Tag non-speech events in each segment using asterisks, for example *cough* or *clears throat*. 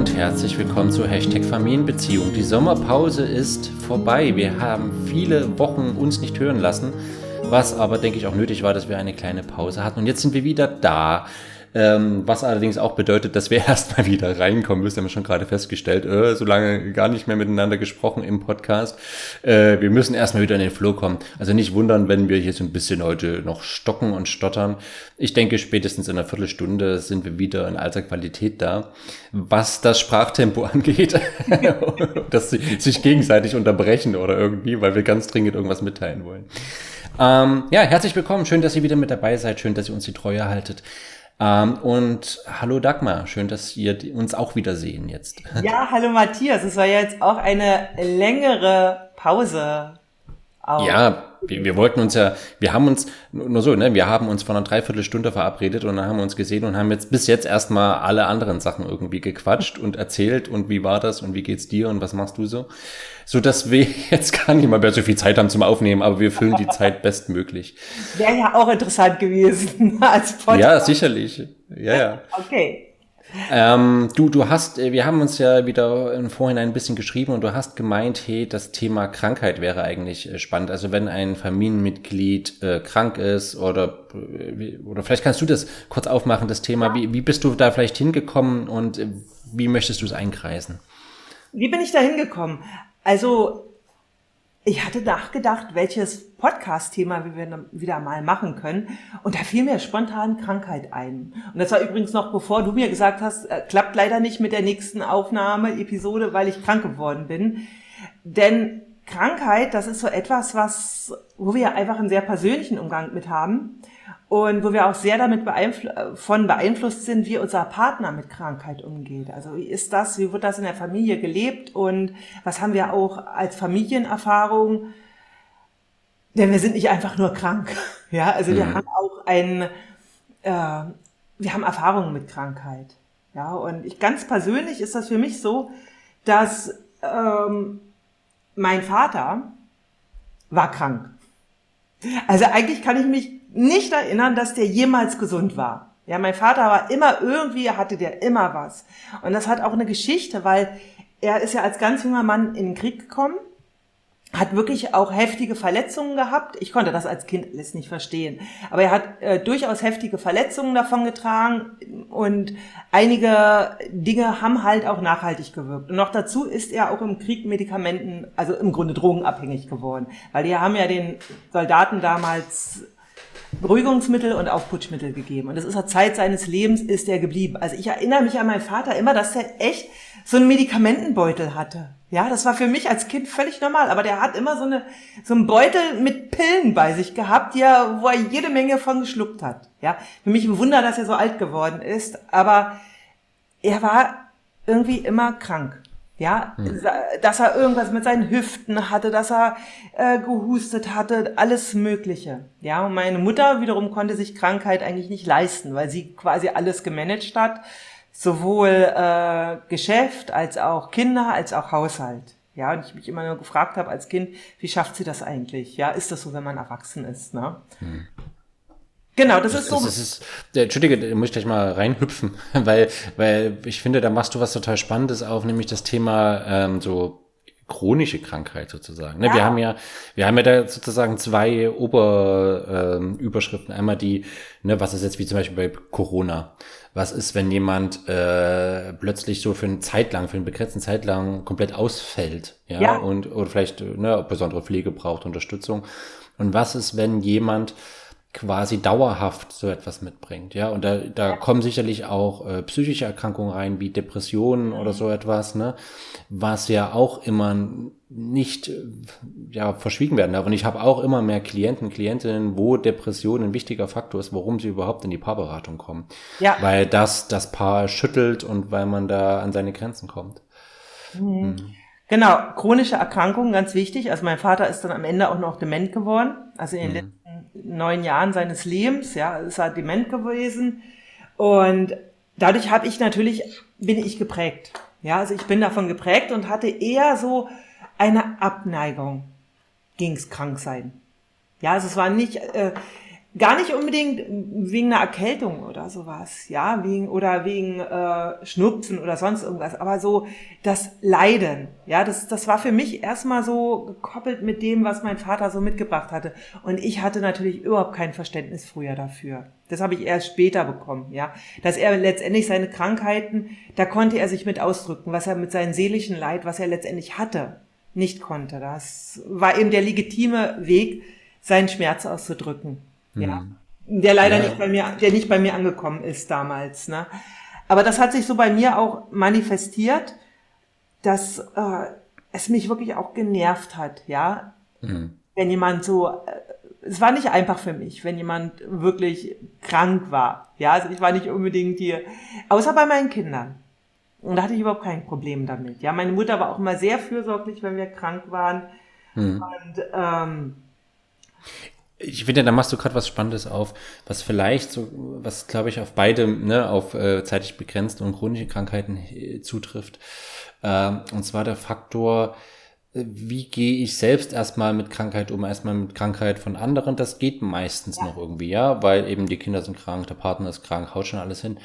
Und herzlich willkommen zu Hashtag Familienbeziehung. Die Sommerpause ist vorbei. Wir haben viele Wochen uns nicht hören lassen, was aber, denke ich, auch nötig war, dass wir eine kleine Pause hatten. Und jetzt sind wir wieder da. Ähm, was allerdings auch bedeutet, dass wir *laughs* erstmal wieder reinkommen müssen, haben wir schon gerade festgestellt. Äh, so lange gar nicht mehr miteinander gesprochen im Podcast. Äh, wir müssen erstmal wieder in den Flow kommen. Also nicht wundern, wenn wir hier so ein bisschen heute noch stocken und stottern. Ich denke, spätestens in einer Viertelstunde sind wir wieder in alter Qualität da. Was das Sprachtempo *laughs* angeht, *laughs* dass sie sich gegenseitig unterbrechen oder irgendwie, weil wir ganz dringend irgendwas mitteilen wollen. Ähm, ja, herzlich willkommen. Schön, dass ihr wieder mit dabei seid. Schön, dass ihr uns die Treue haltet. Ähm, und hallo Dagmar, schön, dass ihr uns auch wiedersehen jetzt. Ja, hallo Matthias, es war jetzt auch eine längere Pause. Auch. Ja, wir, wir, wollten uns ja, wir haben uns, nur so, ne, wir haben uns vor einer Dreiviertelstunde verabredet und dann haben wir uns gesehen und haben jetzt bis jetzt erstmal alle anderen Sachen irgendwie gequatscht und erzählt und wie war das und wie geht's dir und was machst du so. So dass wir *laughs* jetzt gar nicht mal mehr so viel Zeit haben zum Aufnehmen, aber wir füllen die *laughs* Zeit bestmöglich. Wäre ja auch interessant gewesen *laughs* als Podcast. Ja, sicherlich. Ja, ja. Okay. Ähm, du, du hast, äh, wir haben uns ja wieder im Vorhinein ein bisschen geschrieben und du hast gemeint, hey, das Thema Krankheit wäre eigentlich äh, spannend. Also wenn ein Familienmitglied äh, krank ist oder, äh, oder vielleicht kannst du das kurz aufmachen, das Thema. Wie, wie bist du da vielleicht hingekommen und wie möchtest du es einkreisen? Wie bin ich da hingekommen? Also ich hatte nachgedacht, welches Podcast-Thema wir wieder mal machen können. Und da fiel mir spontan Krankheit ein. Und das war übrigens noch bevor du mir gesagt hast, äh, klappt leider nicht mit der nächsten Aufnahme-Episode, weil ich krank geworden bin. Denn Krankheit, das ist so etwas, was, wo wir einfach einen sehr persönlichen Umgang mit haben und wo wir auch sehr damit beeinflu von beeinflusst sind, wie unser Partner mit Krankheit umgeht. Also wie ist das, wie wird das in der Familie gelebt und was haben wir auch als Familienerfahrung? Denn wir sind nicht einfach nur krank. *laughs* Ja, also wir mhm. haben auch ein, äh, wir haben Erfahrungen mit Krankheit. Ja, und ich ganz persönlich ist das für mich so, dass ähm, mein Vater war krank. Also eigentlich kann ich mich nicht erinnern, dass der jemals gesund war. Ja, mein Vater war immer irgendwie, hatte der immer was. Und das hat auch eine Geschichte, weil er ist ja als ganz junger Mann in den Krieg gekommen, hat wirklich auch heftige Verletzungen gehabt. Ich konnte das als Kind alles nicht verstehen. Aber er hat äh, durchaus heftige Verletzungen davon getragen und einige Dinge haben halt auch nachhaltig gewirkt. Und noch dazu ist er auch im Krieg Medikamenten, also im Grunde drogenabhängig geworden. Weil die haben ja den Soldaten damals Beruhigungsmittel und Aufputschmittel gegeben. Und das ist der Zeit seines Lebens ist er geblieben. Also ich erinnere mich an meinen Vater immer, dass der echt so einen Medikamentenbeutel hatte. Ja, das war für mich als Kind völlig normal. Aber der hat immer so, eine, so einen Beutel mit Pillen bei sich gehabt, die er, wo er jede Menge von geschluckt hat. Ja, für mich ein Wunder, dass er so alt geworden ist. Aber er war irgendwie immer krank. Ja, hm. dass er irgendwas mit seinen Hüften hatte, dass er äh, gehustet hatte, alles Mögliche. Ja, und meine Mutter wiederum konnte sich Krankheit eigentlich nicht leisten, weil sie quasi alles gemanagt hat, sowohl äh, Geschäft als auch Kinder als auch Haushalt. Ja, und ich mich immer nur gefragt habe als Kind, wie schafft sie das eigentlich? Ja, ist das so, wenn man erwachsen ist? Ne? Hm. Genau, das, das ist so. Das ist, Entschuldige, da muss ich gleich mal reinhüpfen, *laughs* weil, weil ich finde, da machst du was total Spannendes auf, nämlich das Thema ähm, so chronische Krankheit sozusagen. Ne? Ja. Wir haben ja, wir haben ja da sozusagen zwei Oberüberschriften. Ähm, Einmal die, ne, was ist jetzt wie zum Beispiel bei Corona? Was ist, wenn jemand äh, plötzlich so für eine Zeit lang, für eine begrenzte Zeit lang komplett ausfällt, ja, ja. und oder vielleicht ne, besondere Pflege braucht, Unterstützung. Und was ist, wenn jemand quasi dauerhaft so etwas mitbringt. Ja, und da, da kommen sicherlich auch äh, psychische Erkrankungen rein, wie Depressionen oder so etwas, ne, was ja auch immer nicht ja verschwiegen werden darf. Und ich habe auch immer mehr Klienten, Klientinnen, wo Depression ein wichtiger Faktor ist, warum sie überhaupt in die Paarberatung kommen. Ja. Weil das das Paar schüttelt und weil man da an seine Grenzen kommt. Mhm. Mhm. Genau, chronische Erkrankungen, ganz wichtig. Also mein Vater ist dann am Ende auch noch dement geworden. Also in den mhm. letzten neun Jahren seines Lebens, ja, ist er dement gewesen. Und dadurch habe ich natürlich, bin ich geprägt. Ja, also ich bin davon geprägt und hatte eher so eine Abneigung gegens Kranksein. Ja, also es war nicht, äh, Gar nicht unbedingt wegen einer Erkältung oder sowas, ja, wegen oder wegen äh, Schnupfen oder sonst irgendwas, aber so das Leiden, ja, das das war für mich erstmal so gekoppelt mit dem, was mein Vater so mitgebracht hatte und ich hatte natürlich überhaupt kein Verständnis früher dafür. Das habe ich erst später bekommen, ja, dass er letztendlich seine Krankheiten, da konnte er sich mit ausdrücken, was er mit seinem seelischen Leid, was er letztendlich hatte, nicht konnte. Das war eben der legitime Weg, seinen Schmerz auszudrücken. Ja. Mhm. Der leider ja. nicht bei mir, der nicht bei mir angekommen ist damals. Ne? Aber das hat sich so bei mir auch manifestiert, dass äh, es mich wirklich auch genervt hat, ja. Mhm. Wenn jemand so, äh, es war nicht einfach für mich, wenn jemand wirklich krank war. Ja, also ich war nicht unbedingt hier, außer bei meinen Kindern. Und da hatte ich überhaupt kein Problem damit. Ja, meine Mutter war auch immer sehr fürsorglich, wenn wir krank waren. Mhm. Und ähm, ich finde, da machst du gerade was Spannendes auf, was vielleicht so, was glaube ich auf beide, ne, auf äh, zeitlich begrenzte und chronische Krankheiten äh, zutrifft. Ähm, und zwar der Faktor, äh, wie gehe ich selbst erstmal mit Krankheit um, erstmal mit Krankheit von anderen. Das geht meistens ja. noch irgendwie, ja, weil eben die Kinder sind krank, der Partner ist krank, haut schon alles hin.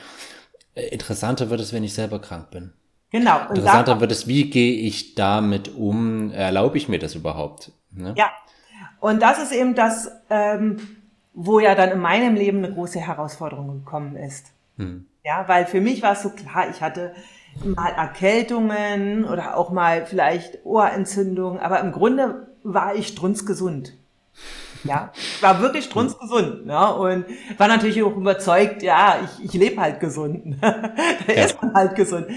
Äh, interessanter wird es, wenn ich selber krank bin. Genau. Interessanter wird es, wie gehe ich damit um? Erlaube ich mir das überhaupt? Ne? Ja, und das ist eben das, ähm, wo ja dann in meinem Leben eine große Herausforderung gekommen ist. Hm. Ja, weil für mich war es so klar, ich hatte mal Erkältungen oder auch mal vielleicht Ohrentzündung, aber im Grunde war ich strunzgesund. Ja, ich war wirklich strunzgesund, ne? Und war natürlich auch überzeugt, ja, ich, ich lebe halt gesund. *laughs* da ja. ist man halt gesund.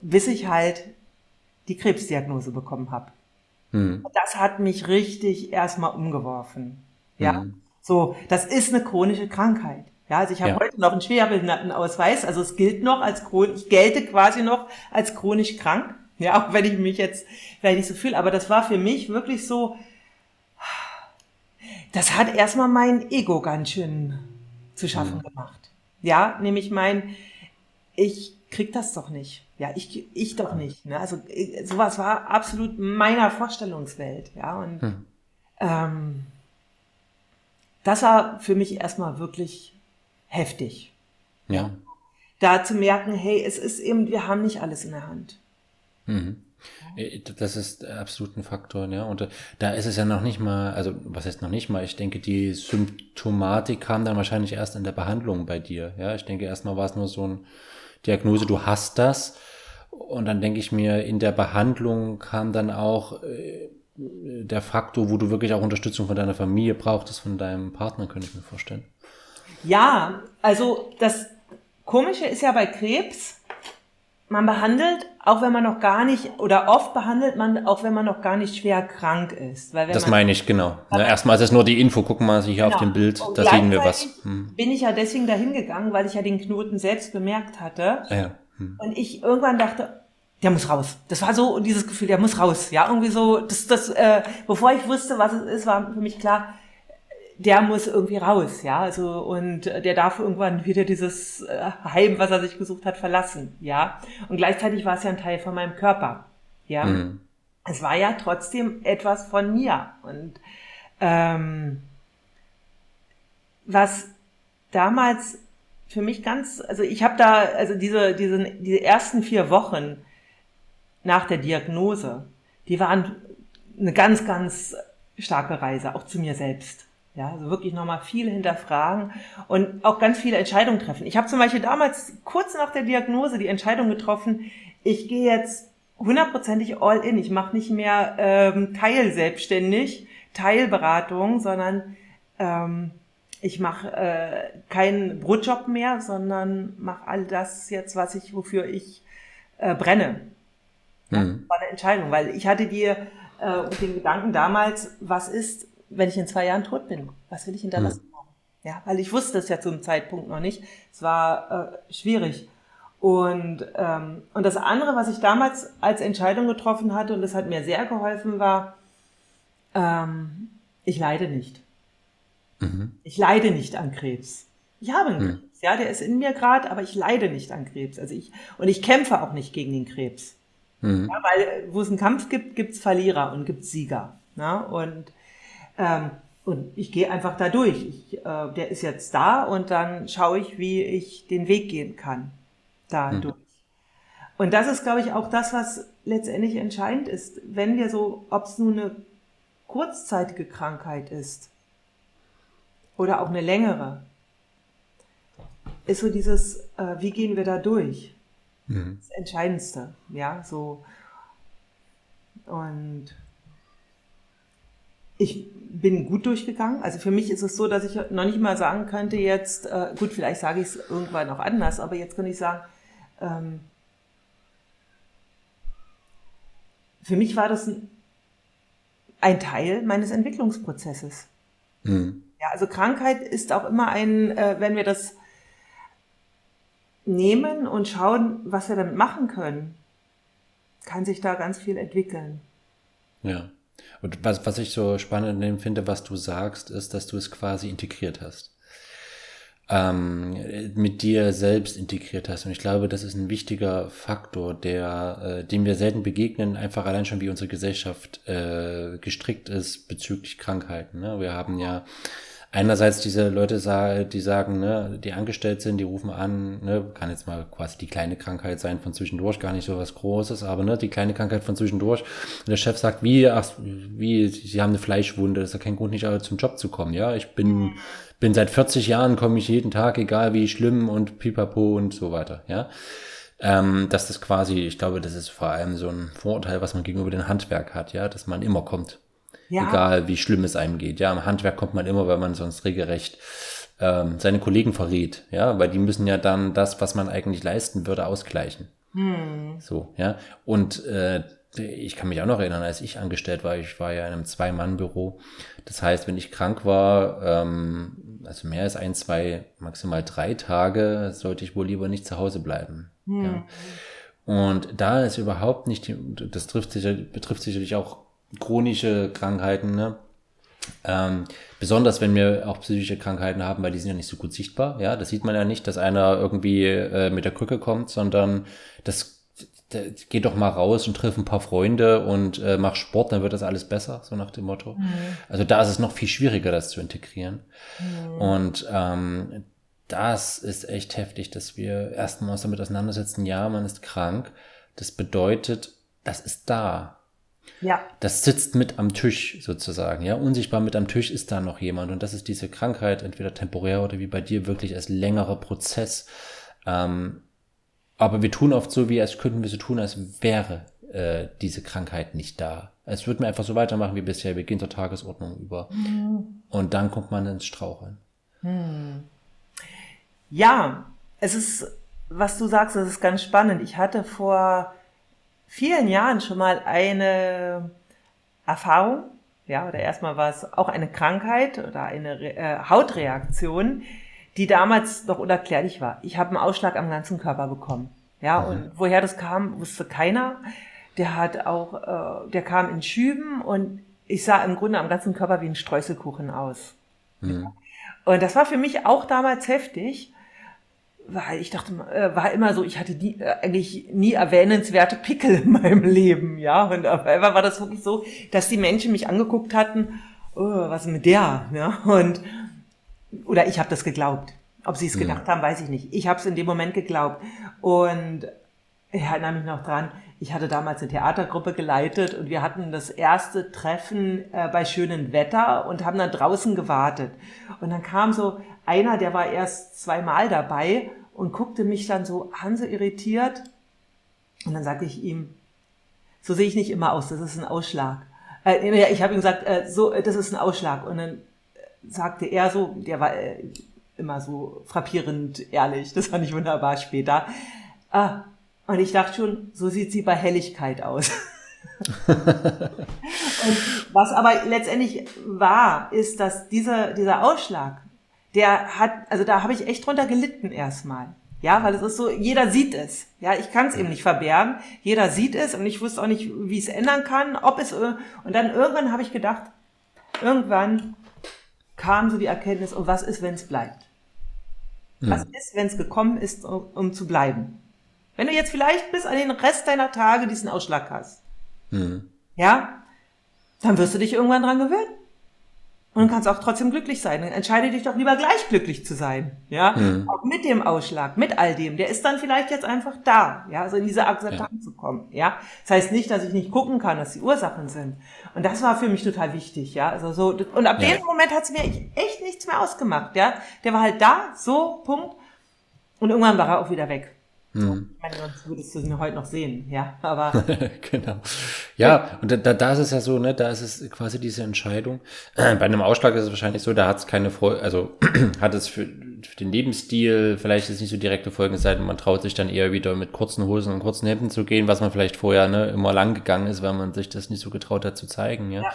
Bis ich halt die Krebsdiagnose bekommen habe. Mhm. Das hat mich richtig erstmal umgeworfen. Ja, mhm. so, das ist eine chronische Krankheit. Ja, also ich habe ja. heute noch einen Schwerbehindertenausweis, also es gilt noch als chronisch, ich gelte quasi noch als chronisch krank. Ja, auch wenn ich mich jetzt vielleicht nicht so fühle, aber das war für mich wirklich so, das hat erstmal mein Ego ganz schön zu schaffen mhm. gemacht. Ja, nämlich mein, ich krieg das doch nicht. Ja, ich, ich doch nicht. Ne? Also äh, sowas war absolut meiner Vorstellungswelt. Ja, und hm. ähm, das war für mich erstmal wirklich heftig. Ja. Da zu merken, hey, es ist eben, wir haben nicht alles in der Hand. Mhm. Äh, das ist absolut ein Faktor, ja. Und äh, da ist es ja noch nicht mal, also was heißt noch nicht mal, ich denke, die Symptomatik kam dann wahrscheinlich erst in der Behandlung bei dir. Ja, ich denke, erstmal war es nur so ein Diagnose, du hast das. Und dann denke ich mir, in der Behandlung kam dann auch äh, der Faktor, wo du wirklich auch Unterstützung von deiner Familie brauchtest, von deinem Partner, könnte ich mir vorstellen. Ja, also das Komische ist ja bei Krebs, man behandelt, auch wenn man noch gar nicht, oder oft behandelt man, auch wenn man noch gar nicht schwer krank ist. Weil wenn das meine ich, genau. Ja, erstmal ist es nur die Info, gucken wir sich genau. auf dem Bild, Und da sehen wir was. Hm. Bin ich ja deswegen dahin gegangen, weil ich ja den Knoten selbst bemerkt hatte. Ah ja. Hm. Und ich irgendwann dachte, der muss raus. Das war so dieses Gefühl, der muss raus. Ja, irgendwie so, das, das, äh, bevor ich wusste, was es ist, war für mich klar, der muss irgendwie raus, ja, also und der darf irgendwann wieder dieses äh, Heim, was er sich gesucht hat, verlassen, ja. Und gleichzeitig war es ja ein Teil von meinem Körper, ja. Mhm. Es war ja trotzdem etwas von mir und ähm, was damals für mich ganz, also ich habe da, also diese, diese, diese ersten vier Wochen nach der Diagnose, die waren eine ganz, ganz starke Reise, auch zu mir selbst. Ja, also wirklich nochmal viel hinterfragen und auch ganz viele Entscheidungen treffen. Ich habe zum Beispiel damals kurz nach der Diagnose die Entscheidung getroffen, ich gehe jetzt hundertprozentig all in. Ich mache nicht mehr ähm, teilselbstständig, Teilberatung, sondern ähm, ich mache äh, keinen Brotjob mehr, sondern mache all das jetzt, was ich, wofür ich äh, brenne. Mhm. Das war eine Entscheidung, weil ich hatte dir äh, den Gedanken damals, was ist, wenn ich in zwei Jahren tot bin? Was will ich hinterlassen mhm. haben? Ja, weil ich wusste es ja zum Zeitpunkt noch nicht. Es war äh, schwierig. Und, ähm, und das andere, was ich damals als Entscheidung getroffen hatte, und das hat mir sehr geholfen, war, ähm, ich leide nicht. Mhm. Ich leide nicht an Krebs. Ich habe einen mhm. Krebs, ja, der ist in mir gerade, aber ich leide nicht an Krebs. Also ich, und ich kämpfe auch nicht gegen den Krebs. Mhm. Ja, weil wo es einen Kampf gibt, gibt es Verlierer und gibt Sieger. Na? Und ähm, und ich gehe einfach da durch. Ich, äh, der ist jetzt da und dann schaue ich, wie ich den Weg gehen kann. Da mhm. Und das ist, glaube ich, auch das, was letztendlich entscheidend ist. Wenn wir so, ob es nun eine kurzzeitige Krankheit ist oder auch eine längere, ist so dieses, äh, wie gehen wir da durch? Mhm. Das Entscheidendste, ja, so. Und ich bin gut durchgegangen. Also für mich ist es so, dass ich noch nicht mal sagen könnte jetzt, äh, gut, vielleicht sage ich es irgendwann auch anders, aber jetzt kann ich sagen, ähm, für mich war das ein, ein Teil meines Entwicklungsprozesses. Mhm. Ja, also Krankheit ist auch immer ein, äh, wenn wir das nehmen und schauen, was wir damit machen können, kann sich da ganz viel entwickeln. Ja. Und was, was ich so spannend finde, was du sagst, ist, dass du es quasi integriert hast. Ähm, mit dir selbst integriert hast. Und ich glaube, das ist ein wichtiger Faktor, der, äh, dem wir selten begegnen, einfach allein schon wie unsere Gesellschaft äh, gestrickt ist bezüglich Krankheiten. Ne? Wir haben ja einerseits diese Leute, die sagen, ne, die angestellt sind, die rufen an, ne, kann jetzt mal quasi die kleine Krankheit sein von zwischendurch, gar nicht so was Großes, aber ne, die kleine Krankheit von zwischendurch. Und der Chef sagt, wie, ach, wie, sie haben eine Fleischwunde, das ist ja kein Grund, nicht zum Job zu kommen. Ja, ich bin, bin seit 40 Jahren, komme ich jeden Tag, egal wie schlimm und pipapo und so weiter. Ja. Ähm, dass das quasi, ich glaube, das ist vor allem so ein Vorurteil, was man gegenüber dem Handwerk hat, ja, dass man immer kommt. Ja. Egal wie schlimm es einem geht. Ja, im Handwerk kommt man immer, weil man sonst regelrecht ähm, seine Kollegen verrät. Ja, weil die müssen ja dann das, was man eigentlich leisten würde, ausgleichen. Hm. So, ja. Und äh, ich kann mich auch noch erinnern, als ich angestellt war, ich war ja in einem Zwei-Mann-Büro. Das heißt, wenn ich krank war, ähm, also mehr als ein, zwei, maximal drei Tage, sollte ich wohl lieber nicht zu Hause bleiben. Hm. Ja. Und da ist überhaupt nicht, das trifft sicher, betrifft sicherlich auch chronische Krankheiten, ne? Ähm, besonders wenn wir auch psychische Krankheiten haben, weil die sind ja nicht so gut sichtbar. Ja, das sieht man ja nicht, dass einer irgendwie äh, mit der Krücke kommt, sondern das, geht doch mal raus und triff ein paar Freunde und äh, mach Sport, dann wird das alles besser, so nach dem Motto. Mhm. Also da ist es noch viel schwieriger, das zu integrieren. Mhm. Und ähm, das ist echt heftig, dass wir erstmal uns damit auseinandersetzen, ja, man ist krank. Das bedeutet, das ist da. Ja. Das sitzt mit am Tisch sozusagen, ja. Unsichtbar mit am Tisch ist da noch jemand und das ist diese Krankheit, entweder temporär oder wie bei dir wirklich als längerer Prozess. Ähm, aber wir tun oft so, wie als könnten wir so tun, als wäre äh, diese Krankheit nicht da. Es wird mir einfach so weitermachen wie bisher. Wir gehen zur Tagesordnung über. Mhm. Und dann kommt man ins Straucheln. Mhm. Ja, es ist, was du sagst, das ist ganz spannend. Ich hatte vor vielen Jahren schon mal eine Erfahrung, ja, oder erstmal war es auch eine Krankheit oder eine äh, Hautreaktion, die damals noch unerklärlich war. Ich habe einen Ausschlag am ganzen Körper bekommen. Ja, mhm. und woher das kam, wusste keiner. Der hat auch, äh, der kam in Schüben und ich sah im Grunde am ganzen Körper wie ein Streuselkuchen aus. Mhm. Und das war für mich auch damals heftig weil ich dachte, äh, war immer so, ich hatte nie, äh, eigentlich nie erwähnenswerte Pickel in meinem Leben, ja. Und auf einmal war das wirklich so, dass die Menschen mich angeguckt hatten, oh, was ist mit der, ja. Und oder ich habe das geglaubt. Ob sie es gedacht ja. haben, weiß ich nicht. Ich habe es in dem Moment geglaubt. Und ich erinnere mich noch dran, ich hatte damals eine Theatergruppe geleitet und wir hatten das erste Treffen äh, bei schönem Wetter und haben dann draußen gewartet. Und dann kam so einer, der war erst zweimal dabei und guckte mich dann so Hanse irritiert. Und dann sagte ich ihm, so sehe ich nicht immer aus, das ist ein Ausschlag. Äh, ich habe ihm gesagt, äh, so, das ist ein Ausschlag. Und dann sagte er so, der war äh, immer so frappierend ehrlich, das fand ich wunderbar später. Ah, und ich dachte schon, so sieht sie bei Helligkeit aus. *laughs* und was aber letztendlich war, ist, dass dieser, dieser Ausschlag der hat, also da habe ich echt drunter gelitten erstmal. Ja, weil es ist so, jeder sieht es. Ja, ich kann es eben nicht verbergen. Jeder sieht es und ich wusste auch nicht, wie es ändern kann, ob es und dann irgendwann habe ich gedacht, irgendwann kam so die Erkenntnis, und was ist, wenn es bleibt? Was ist, wenn es gekommen ist, um, um, zu bleiben? Wenn du jetzt vielleicht bis an den Rest deiner Tage diesen Ausschlag hast, mhm. ja, dann wirst du dich irgendwann dran gewöhnen. Und du kannst auch trotzdem glücklich sein. Dann entscheide dich doch lieber gleich glücklich zu sein. Ja, mhm. auch mit dem Ausschlag, mit all dem. Der ist dann vielleicht jetzt einfach da. Ja, also in diese Akzeptanz ja. zu kommen. Ja, das heißt nicht, dass ich nicht gucken kann, dass die Ursachen sind. Und das war für mich total wichtig. Ja, also so. Und ab ja. dem Moment hat es mir echt nichts mehr ausgemacht. Ja, der war halt da, so, Punkt. Und irgendwann war er auch wieder weg. Hm. Ich meine, sonst würdest du ihn heute noch sehen, ja, aber. *laughs* genau. Ja, und da, da ist es ja so, ne, da ist es quasi diese Entscheidung. Bei einem Ausschlag ist es wahrscheinlich so, da hat es keine Folge, also *clears throat* hat es für, für, den Lebensstil vielleicht ist nicht so direkte Folgen, sei man traut sich dann eher wieder mit kurzen Hosen und kurzen Hemden zu gehen, was man vielleicht vorher ne, immer lang gegangen ist, weil man sich das nicht so getraut hat zu zeigen, ja. ja.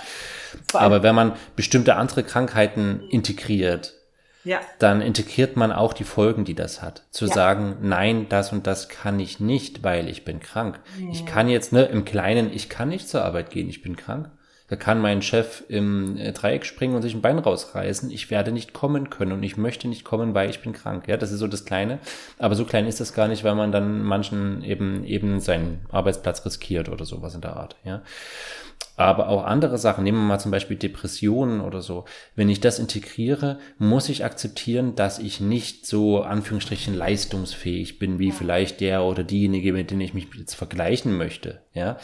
Aber wenn man bestimmte andere Krankheiten integriert, ja. dann integriert man auch die Folgen, die das hat. Zu ja. sagen, nein, das und das kann ich nicht, weil ich bin krank. Ja. Ich kann jetzt, ne, im Kleinen, ich kann nicht zur Arbeit gehen, ich bin krank. Da kann mein Chef im äh, Dreieck springen und sich ein Bein rausreißen. Ich werde nicht kommen können und ich möchte nicht kommen, weil ich bin krank. Ja, das ist so das Kleine. Aber so klein ist das gar nicht, weil man dann manchen eben, eben seinen Arbeitsplatz riskiert oder sowas in der Art. Ja. Aber auch andere Sachen, nehmen wir mal zum Beispiel Depressionen oder so. Wenn ich das integriere, muss ich akzeptieren, dass ich nicht so Anführungsstrichen leistungsfähig bin, wie vielleicht der oder diejenige, mit denen ich mich jetzt vergleichen möchte. Ja.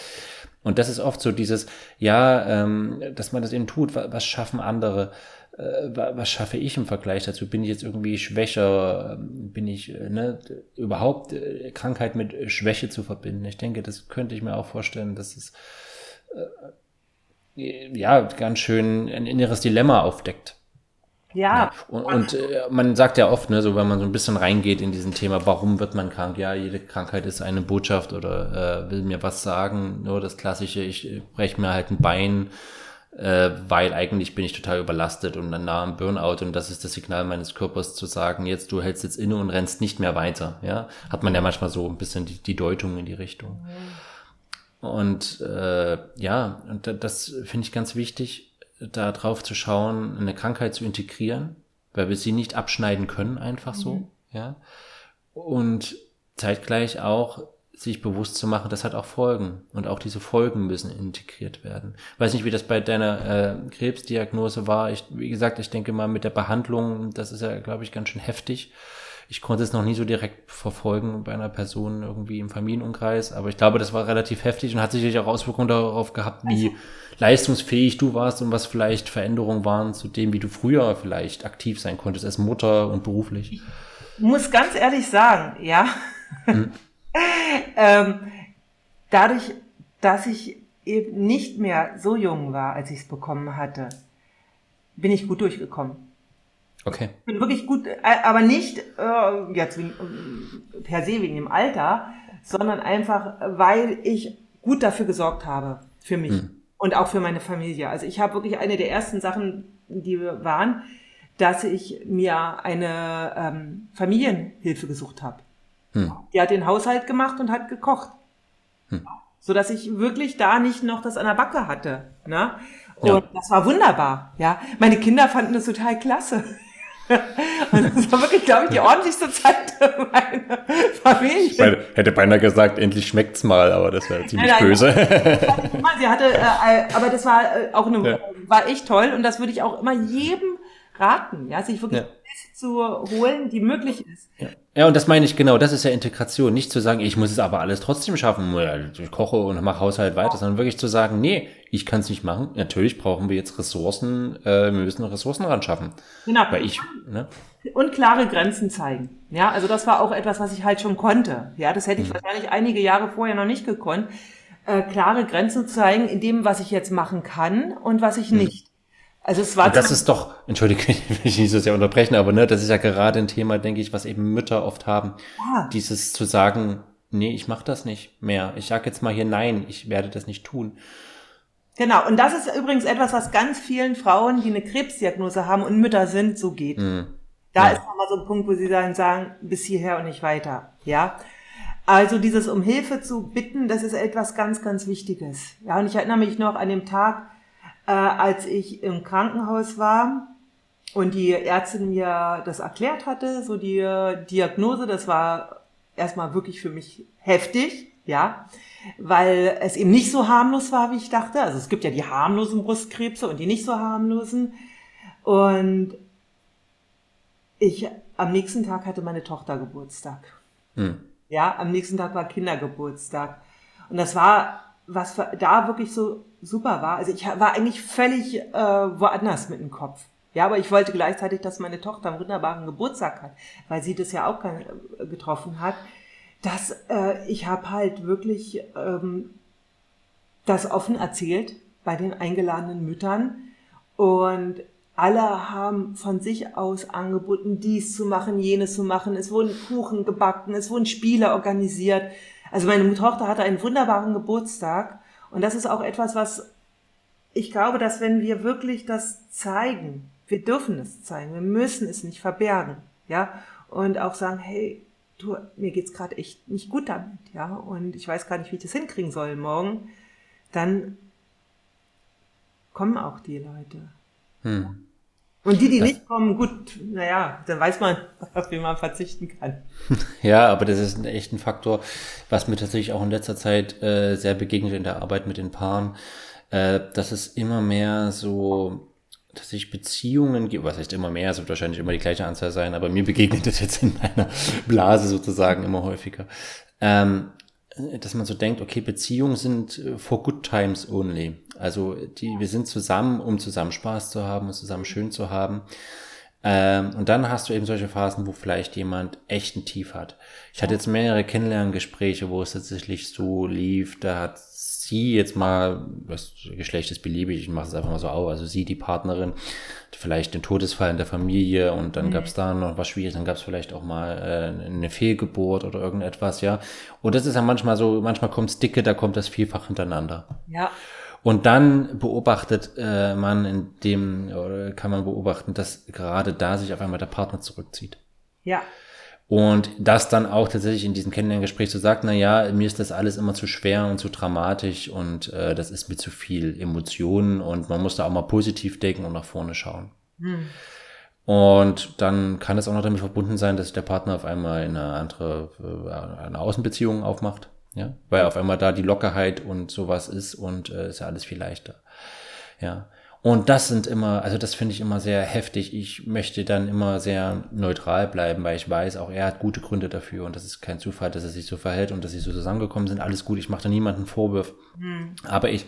Und das ist oft so dieses, ja, ähm, dass man das eben tut, was, was schaffen andere, äh, was schaffe ich im Vergleich dazu? Bin ich jetzt irgendwie schwächer? Bin ich äh, ne, überhaupt äh, Krankheit mit Schwäche zu verbinden? Ich denke, das könnte ich mir auch vorstellen, dass es ja, ganz schön ein inneres Dilemma aufdeckt. Ja. ja. Und, und äh, man sagt ja oft, ne, so wenn man so ein bisschen reingeht in diesen Thema, warum wird man krank? Ja, jede Krankheit ist eine Botschaft oder äh, will mir was sagen. Nur das klassische, ich äh, breche mir halt ein Bein, äh, weil eigentlich bin ich total überlastet und dann nah am Burnout und das ist das Signal meines Körpers zu sagen, jetzt du hältst jetzt inne und rennst nicht mehr weiter. Ja, hat man ja manchmal so ein bisschen die, die Deutung in die Richtung. Mhm. Und äh, ja, und das finde ich ganz wichtig, da drauf zu schauen, eine Krankheit zu integrieren, weil wir sie nicht abschneiden können, einfach mhm. so. Ja. Und zeitgleich auch sich bewusst zu machen, das hat auch Folgen. Und auch diese Folgen müssen integriert werden. weiß nicht, wie das bei deiner äh, Krebsdiagnose war. Ich, wie gesagt, ich denke mal mit der Behandlung, das ist ja, glaube ich, ganz schön heftig. Ich konnte es noch nie so direkt verfolgen bei einer Person irgendwie im Familienumkreis, aber ich glaube, das war relativ heftig und hat sicherlich auch Auswirkungen darauf gehabt, wie leistungsfähig du warst und was vielleicht Veränderungen waren zu dem, wie du früher vielleicht aktiv sein konntest als Mutter und beruflich. Ich muss ganz ehrlich sagen, ja. Hm. *laughs* ähm, dadurch, dass ich eben nicht mehr so jung war, als ich es bekommen hatte, bin ich gut durchgekommen. Okay. Ich bin wirklich gut, äh, aber nicht äh, jetzt wegen, äh, per se wegen dem Alter, sondern einfach, weil ich gut dafür gesorgt habe, für mich hm. und auch für meine Familie. Also ich habe wirklich eine der ersten Sachen, die waren, dass ich mir eine ähm, Familienhilfe gesucht habe. Hm. Die hat den Haushalt gemacht und hat gekocht. Hm. So dass ich wirklich da nicht noch das an der Backe hatte. Ne? Und ja. das war wunderbar. Ja, meine Kinder fanden das total klasse. *laughs* Das war wirklich, glaube ich, die ordentlichste Zeit *laughs* meiner Familie. Ich meine, hätte beinahe gesagt, endlich schmeckt's mal, aber das wäre ziemlich nein, nein, böse. Sie hatte, äh, aber das war äh, auch eine, ja. war echt toll und das würde ich auch immer jedem raten, ja, sich wirklich ja. zu holen, die möglich ist. Ja. Ja, und das meine ich genau, das ist ja Integration. Nicht zu sagen, ich muss es aber alles trotzdem schaffen, ich koche und mache Haushalt weiter, sondern wirklich zu sagen, nee, ich kann es nicht machen. Natürlich brauchen wir jetzt Ressourcen, äh, wir müssen Ressourcen ran schaffen. Genau. Weil ich, ne? Und klare Grenzen zeigen. Ja, also das war auch etwas, was ich halt schon konnte. Ja, das hätte ich mhm. wahrscheinlich einige Jahre vorher noch nicht gekonnt. Äh, klare Grenzen zeigen in dem, was ich jetzt machen kann und was ich mhm. nicht. Also es war. Und das ist doch, entschuldige, *laughs* ich will nicht so sehr unterbrechen, aber ne, das ist ja gerade ein Thema, denke ich, was eben Mütter oft haben. Ja. Dieses zu sagen, nee, ich mache das nicht mehr. Ich sage jetzt mal hier nein, ich werde das nicht tun. Genau, und das ist übrigens etwas, was ganz vielen Frauen, die eine Krebsdiagnose haben und Mütter sind, so geht. Mhm. Da ja. ist nochmal so ein Punkt, wo sie dann sagen, bis hierher und nicht weiter. Ja. Also dieses um Hilfe zu bitten, das ist etwas ganz, ganz Wichtiges. Ja, und ich erinnere mich noch an dem Tag, äh, als ich im Krankenhaus war und die Ärztin mir das erklärt hatte, so die Diagnose, das war erstmal wirklich für mich heftig, ja, weil es eben nicht so harmlos war, wie ich dachte. Also es gibt ja die harmlosen Brustkrebse und die nicht so harmlosen. Und ich, am nächsten Tag hatte meine Tochter Geburtstag. Hm. Ja, am nächsten Tag war Kindergeburtstag. Und das war, was da wirklich so super war. Also ich war eigentlich völlig äh, woanders mit dem Kopf. Ja, aber ich wollte gleichzeitig, dass meine Tochter einen wunderbaren Geburtstag hat, weil sie das ja auch getroffen hat. Dass äh, ich habe halt wirklich ähm, das offen erzählt bei den eingeladenen Müttern und alle haben von sich aus angeboten, dies zu machen, jenes zu machen. Es wurden Kuchen gebacken, es wurden Spiele organisiert. Also meine Tochter hatte einen wunderbaren Geburtstag. Und das ist auch etwas, was ich glaube, dass wenn wir wirklich das zeigen, wir dürfen es zeigen, wir müssen es nicht verbergen, ja, und auch sagen, hey, du, mir geht's gerade echt nicht gut damit, ja, und ich weiß gar nicht, wie ich das hinkriegen soll morgen, dann kommen auch die Leute. Hm. Und die, die das, nicht kommen, gut, naja, dann weiß man, *laughs* auf wen man verzichten kann. *laughs* Ja, aber das ist ein echter Faktor, was mir tatsächlich auch in letzter Zeit äh, sehr begegnet in der Arbeit mit den Paaren, äh, dass es immer mehr so dass sich Beziehungen gibt, was heißt immer mehr, es wird wahrscheinlich immer die gleiche Anzahl sein, aber mir begegnet das jetzt in meiner Blase sozusagen immer häufiger. Ähm, dass man so denkt, okay, Beziehungen sind äh, for good times only. Also die, wir sind zusammen, um zusammen Spaß zu haben und zusammen schön zu haben. Ähm, und dann hast du eben solche Phasen, wo vielleicht jemand echt ein Tief hat. Ich hatte jetzt mehrere Kennenlerngespräche, wo es tatsächlich so lief, da hat sie jetzt mal, das Geschlecht ist beliebig, ich mache es einfach mal so auf, also sie, die Partnerin, vielleicht den Todesfall in der Familie und dann mhm. gab es da noch was Schwieriges, dann gab es vielleicht auch mal äh, eine Fehlgeburt oder irgendetwas, ja. Und das ist ja manchmal so, manchmal kommt es dicke, da kommt das vielfach hintereinander. Ja. Und dann beobachtet äh, man in dem, oder kann man beobachten, dass gerade da sich auf einmal der Partner zurückzieht. Ja. Und das dann auch tatsächlich in diesem Kennenlerngespräch so sagt, na ja, mir ist das alles immer zu schwer und zu dramatisch und äh, das ist mir zu viel Emotionen und man muss da auch mal positiv denken und nach vorne schauen. Hm. Und dann kann es auch noch damit verbunden sein, dass der Partner auf einmal eine andere äh, eine Außenbeziehung aufmacht, ja, weil auf einmal da die Lockerheit und sowas ist und äh, ist ja alles viel leichter. Ja. Und das sind immer, also das finde ich immer sehr heftig. Ich möchte dann immer sehr neutral bleiben, weil ich weiß, auch er hat gute Gründe dafür und das ist kein Zufall, dass er sich so verhält und dass sie so zusammengekommen sind. Alles gut, ich mache da niemanden Vorwurf. Hm. Aber ich,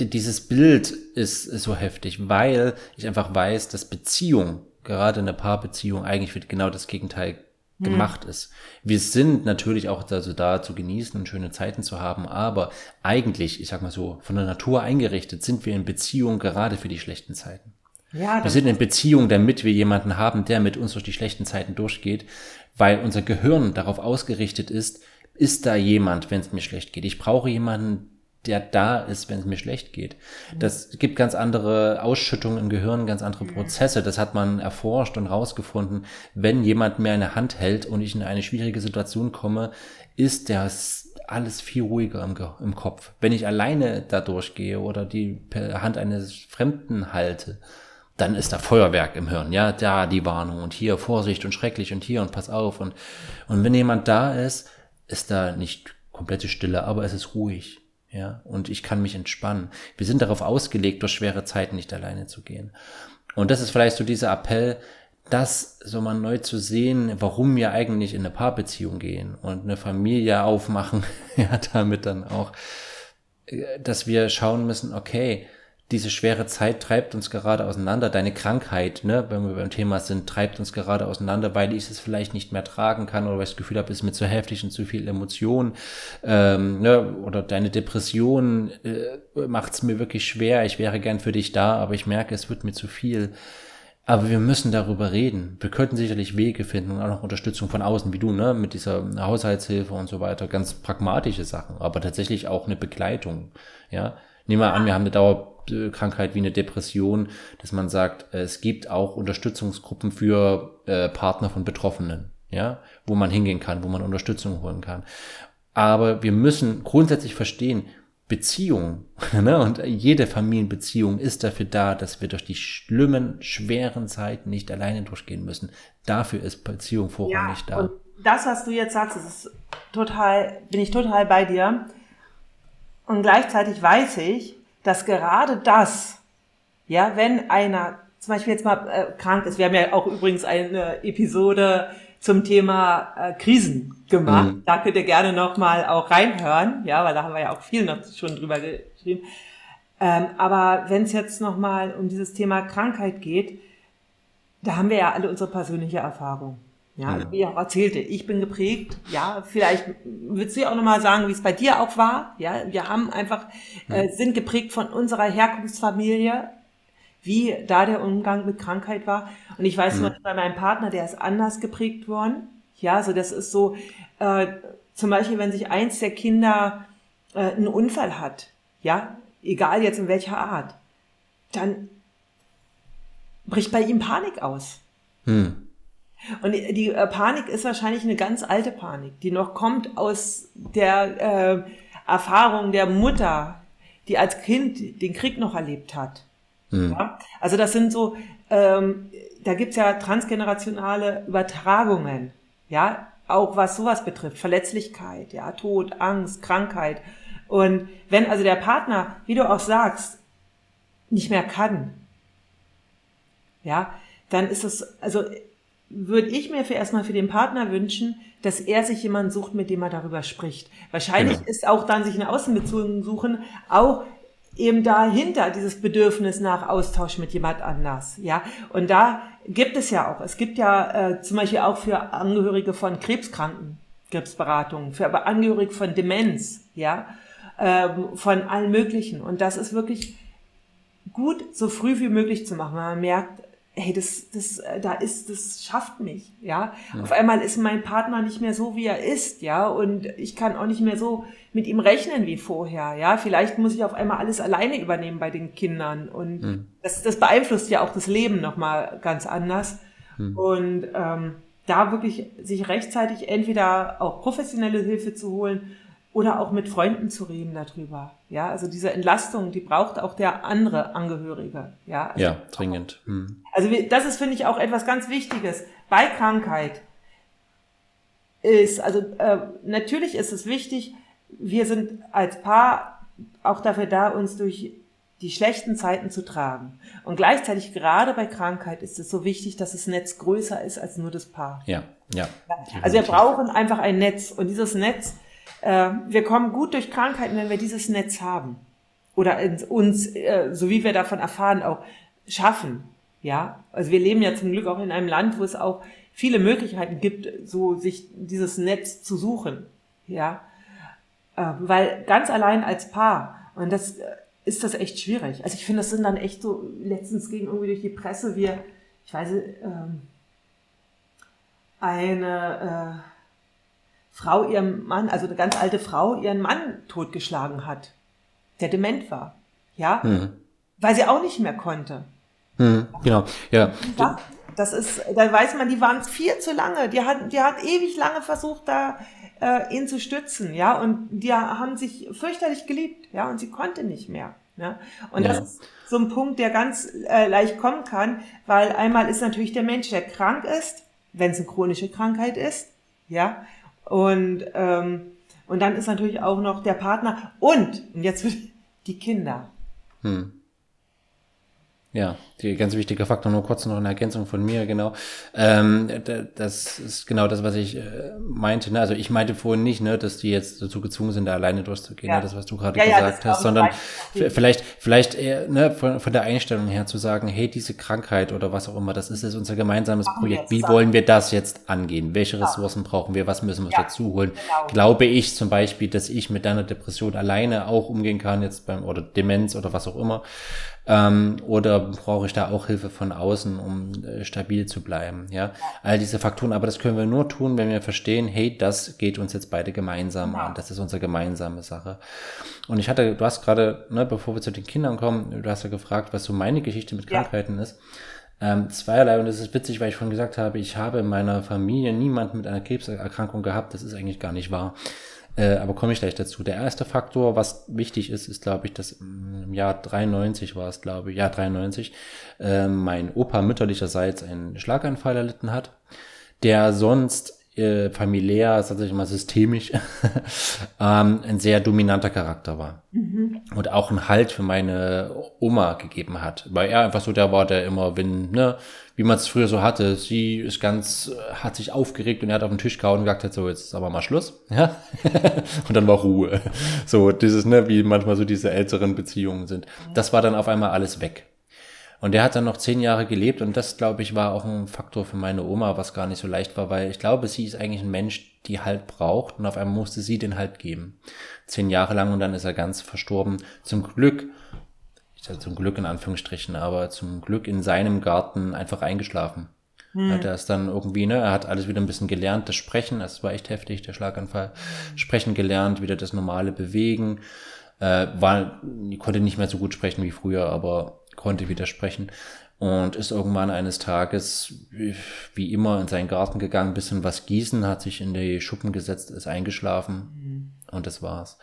dieses Bild ist, ist so heftig, weil ich einfach weiß, dass Beziehung, gerade eine Paarbeziehung, eigentlich wird genau das Gegenteil hm. gemacht ist. Wir sind natürlich auch also da zu genießen und schöne Zeiten zu haben, aber eigentlich, ich sag mal so, von der Natur eingerichtet sind wir in Beziehung gerade für die schlechten Zeiten. Ja, wir sind in Beziehung, damit wir jemanden haben, der mit uns durch die schlechten Zeiten durchgeht, weil unser Gehirn darauf ausgerichtet ist, ist da jemand, wenn es mir schlecht geht. Ich brauche jemanden, der da ist, wenn es mir schlecht geht. Das gibt ganz andere Ausschüttungen im Gehirn, ganz andere Prozesse. Das hat man erforscht und rausgefunden. Wenn jemand mir eine Hand hält und ich in eine schwierige Situation komme, ist das alles viel ruhiger im, im Kopf. Wenn ich alleine da durchgehe oder die Hand eines Fremden halte, dann ist da Feuerwerk im Hirn, ja, da die Warnung und hier Vorsicht und schrecklich und hier und pass auf und, und wenn jemand da ist, ist da nicht komplette Stille, aber es ist ruhig. Ja, und ich kann mich entspannen. Wir sind darauf ausgelegt, durch schwere Zeiten nicht alleine zu gehen. Und das ist vielleicht so dieser Appell, das so mal neu zu sehen, warum wir eigentlich in eine Paarbeziehung gehen und eine Familie aufmachen, *laughs* ja, damit dann auch, äh, dass wir schauen müssen, okay, diese schwere Zeit treibt uns gerade auseinander. Deine Krankheit, ne, wenn wir beim Thema sind, treibt uns gerade auseinander, weil ich es vielleicht nicht mehr tragen kann oder weil ich das Gefühl habe, es ist mir zu heftig und zu viel Emotion. Ähm, ne, oder deine Depression äh, macht es mir wirklich schwer. Ich wäre gern für dich da, aber ich merke, es wird mir zu viel. Aber wir müssen darüber reden. Wir könnten sicherlich Wege finden und auch noch Unterstützung von außen, wie du, ne, mit dieser Haushaltshilfe und so weiter. Ganz pragmatische Sachen, aber tatsächlich auch eine Begleitung, ja. Nehmen wir an, wir haben eine Dauer Krankheit wie eine Depression, dass man sagt, äh, es gibt auch Unterstützungsgruppen für äh, Partner von Betroffenen, ja, wo man hingehen kann, wo man Unterstützung holen kann. Aber wir müssen grundsätzlich verstehen, Beziehung *laughs* ne, und jede Familienbeziehung ist dafür da, dass wir durch die schlimmen, schweren Zeiten nicht alleine durchgehen müssen. Dafür ist Beziehung vorrangig ja, da. Und das, was du jetzt sagst, ist total, bin ich total bei dir. Und gleichzeitig weiß ich, dass gerade das, ja, wenn einer zum Beispiel jetzt mal äh, krank ist, wir haben ja auch übrigens eine Episode zum Thema äh, Krisen gemacht. Mhm. Da könnt ihr gerne noch mal auch reinhören, ja, weil da haben wir ja auch viel noch schon drüber geschrieben. Ähm, aber wenn es jetzt noch mal um dieses Thema Krankheit geht, da haben wir ja alle unsere persönliche Erfahrung. Ja, also wie ich auch erzählte, ich bin geprägt. Ja, vielleicht würdest du ja auch nochmal sagen, wie es bei dir auch war. Ja, wir haben einfach, äh, sind geprägt von unserer Herkunftsfamilie, wie da der Umgang mit Krankheit war. Und ich weiß mhm. bei meinem Partner, der ist anders geprägt worden. Ja, so das ist so, äh, zum Beispiel, wenn sich eins der Kinder äh, einen Unfall hat, ja, egal jetzt in welcher Art, dann bricht bei ihm Panik aus. Mhm. Und die äh, Panik ist wahrscheinlich eine ganz alte Panik, die noch kommt aus der äh, Erfahrung der Mutter, die als Kind den Krieg noch erlebt hat. Mhm. Ja? Also das sind so, ähm, da gibt's ja transgenerationale Übertragungen, ja, auch was sowas betrifft, Verletzlichkeit, ja, Tod, Angst, Krankheit. Und wenn also der Partner, wie du auch sagst, nicht mehr kann, ja, dann ist es, also würde ich mir für erstmal für den Partner wünschen, dass er sich jemanden sucht, mit dem er darüber spricht. Wahrscheinlich genau. ist auch dann sich eine Außenbeziehung suchen, auch eben dahinter dieses Bedürfnis nach Austausch mit jemand anders, ja. Und da gibt es ja auch, es gibt ja äh, zum Beispiel auch für Angehörige von Krebskranken gibt es Beratungen, für Angehörige von Demenz, ja, ähm, von allen möglichen. Und das ist wirklich gut, so früh wie möglich zu machen, weil man merkt, hey, das, das, äh, da ist, das schafft mich, ja? ja. Auf einmal ist mein Partner nicht mehr so, wie er ist, ja, und ich kann auch nicht mehr so mit ihm rechnen wie vorher, ja? Vielleicht muss ich auf einmal alles alleine übernehmen bei den Kindern und mhm. das, das beeinflusst ja auch das Leben nochmal ganz anders mhm. und ähm, da wirklich sich rechtzeitig entweder auch professionelle Hilfe zu holen oder auch mit Freunden zu reden darüber. Ja, also diese Entlastung, die braucht auch der andere Angehörige. Ja, also ja dringend. Hm. Also das ist, finde ich, auch etwas ganz Wichtiges. Bei Krankheit ist, also äh, natürlich ist es wichtig, wir sind als Paar auch dafür da, uns durch die schlechten Zeiten zu tragen. Und gleichzeitig gerade bei Krankheit ist es so wichtig, dass das Netz größer ist als nur das Paar. Ja, ja. Also wir brauchen einfach ein Netz und dieses Netz äh, wir kommen gut durch Krankheiten, wenn wir dieses Netz haben. Oder uns, äh, so wie wir davon erfahren, auch schaffen. Ja, also wir leben ja zum Glück auch in einem Land, wo es auch viele Möglichkeiten gibt, so sich dieses Netz zu suchen. Ja, äh, weil ganz allein als Paar, und das ist das echt schwierig. Also ich finde, das sind dann echt so, letztens ging irgendwie durch die Presse, wir, ich weiß, ähm, eine, äh, Frau ihrem Mann, also eine ganz alte Frau, ihren Mann totgeschlagen hat, der dement war. Ja, mhm. weil sie auch nicht mehr konnte. Mhm, genau, ja. ja. Das ist, da weiß man, die waren viel zu lange. Die hat, die hat ewig lange versucht, da äh, ihn zu stützen, ja, und die haben sich fürchterlich geliebt, ja, und sie konnte nicht mehr. Ja? Und ja. das ist so ein Punkt, der ganz äh, leicht kommen kann, weil einmal ist natürlich der Mensch, der krank ist, wenn es eine chronische Krankheit ist, ja, und, ähm, und dann ist natürlich auch noch der Partner und, und jetzt *laughs* die Kinder. Hm. Ja, die ganz wichtige Faktor, nur kurz noch eine Ergänzung von mir, genau. Ähm, das ist genau das, was ich äh, meinte. Ne? Also ich meinte vorhin nicht, ne, dass die jetzt dazu gezwungen sind, da alleine durchzugehen, ja. ne? das, was du gerade ja, gesagt ja, hast, sondern vielleicht, vielleicht eher, ne, von, von der Einstellung her zu sagen, hey, diese Krankheit oder was auch immer, das ist jetzt unser gemeinsames Projekt. Wie wollen wir das jetzt angehen? Welche Ressourcen brauchen wir? Was müssen wir dazu holen? Genau. Glaube ich zum Beispiel, dass ich mit deiner Depression alleine auch umgehen kann, jetzt beim, oder Demenz oder was auch immer. Ähm, oder brauche ich da auch Hilfe von außen, um äh, stabil zu bleiben? Ja, all diese Faktoren. Aber das können wir nur tun, wenn wir verstehen, hey, das geht uns jetzt beide gemeinsam an. Das ist unsere gemeinsame Sache. Und ich hatte, du hast gerade, ne, bevor wir zu den Kindern kommen, du hast ja gefragt, was so meine Geschichte mit Krankheiten ja. ist. Ähm, zweierlei, und das ist witzig, weil ich schon gesagt habe, ich habe in meiner Familie niemanden mit einer Krebserkrankung gehabt. Das ist eigentlich gar nicht wahr. Äh, aber komme ich gleich dazu. Der erste Faktor, was wichtig ist, ist, glaube ich, dass mm, im Jahr 93 war es, glaube ich, ja 93, äh, mein Opa mütterlicherseits einen Schlaganfall erlitten hat, der sonst äh, familiär, sag ich mal systemisch, *laughs* ähm, ein sehr dominanter Charakter war. Mhm. Und auch einen Halt für meine Oma gegeben hat. Weil er einfach so der war, der immer, wenn, ne, wie man es früher so hatte, sie ist ganz, hat sich aufgeregt und er hat auf den Tisch gehauen und gesagt hat, so, jetzt ist aber mal Schluss. Ja? *laughs* und dann war Ruhe. So, dieses, ne, wie manchmal so diese älteren Beziehungen sind. Das war dann auf einmal alles weg. Und der hat dann noch zehn Jahre gelebt und das, glaube ich, war auch ein Faktor für meine Oma, was gar nicht so leicht war, weil ich glaube, sie ist eigentlich ein Mensch, die Halt braucht und auf einmal musste sie den Halt geben. Zehn Jahre lang und dann ist er ganz verstorben. Zum Glück, ich sage zum Glück in Anführungsstrichen, aber zum Glück in seinem Garten einfach eingeschlafen. Hm. Hat er ist dann irgendwie, ne, er hat alles wieder ein bisschen gelernt, das Sprechen, das war echt heftig, der Schlaganfall. Sprechen gelernt, wieder das normale Bewegen. Äh, war, konnte nicht mehr so gut sprechen wie früher, aber konnte widersprechen und ist irgendwann eines Tages wie immer in seinen Garten gegangen, bisschen was gießen, hat sich in die Schuppen gesetzt, ist eingeschlafen mhm. und das war's.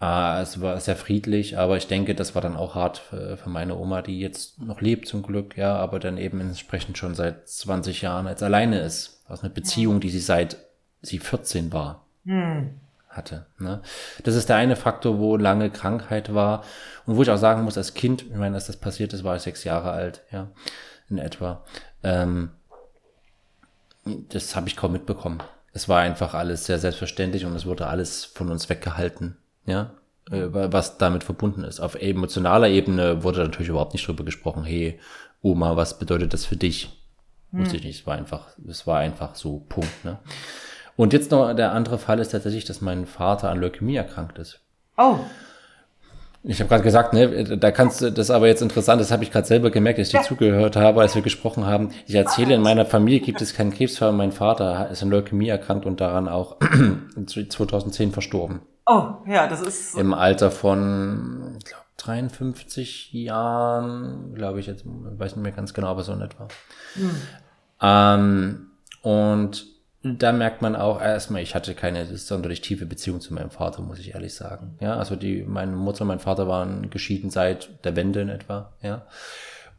Äh, es war sehr friedlich, aber ich denke, das war dann auch hart für, für, meine Oma, die jetzt noch lebt zum Glück, ja, aber dann eben entsprechend schon seit 20 Jahren als alleine ist. Aus einer Beziehung, die sie seit sie 14 war. Mhm hatte. Ne? Das ist der eine Faktor, wo lange Krankheit war und wo ich auch sagen muss, als Kind, ich meine, als das passiert ist, war ich sechs Jahre alt, ja, in etwa. Ähm, das habe ich kaum mitbekommen. Es war einfach alles sehr selbstverständlich und es wurde alles von uns weggehalten, ja, was damit verbunden ist. Auf emotionaler Ebene wurde natürlich überhaupt nicht drüber gesprochen, hey, Oma, was bedeutet das für dich? Hm. Wusste ich nicht, es war einfach, es war einfach so, Punkt, ne? Und jetzt noch der andere Fall ist tatsächlich, dass mein Vater an Leukämie erkrankt ist. Oh. Ich habe gerade gesagt, ne, da kannst du, das ist aber jetzt interessant, das habe ich gerade selber gemerkt, als ich ja. dir zugehört habe, als wir gesprochen haben. Ich erzähle, in meiner Familie gibt es keinen Krebsfall. Mein Vater ist an Leukämie erkrankt und daran auch *clears throat* 2010 verstorben. Oh, ja, das ist. Im Alter von, ich glaube, 53 Jahren, glaube ich jetzt, weiß nicht mehr ganz genau, aber so in etwa. Hm. Ähm, und da merkt man auch erstmal, ich hatte keine sonderlich tiefe Beziehung zu meinem Vater, muss ich ehrlich sagen. Ja, also die, meine Mutter und mein Vater waren geschieden seit der Wende in etwa, ja.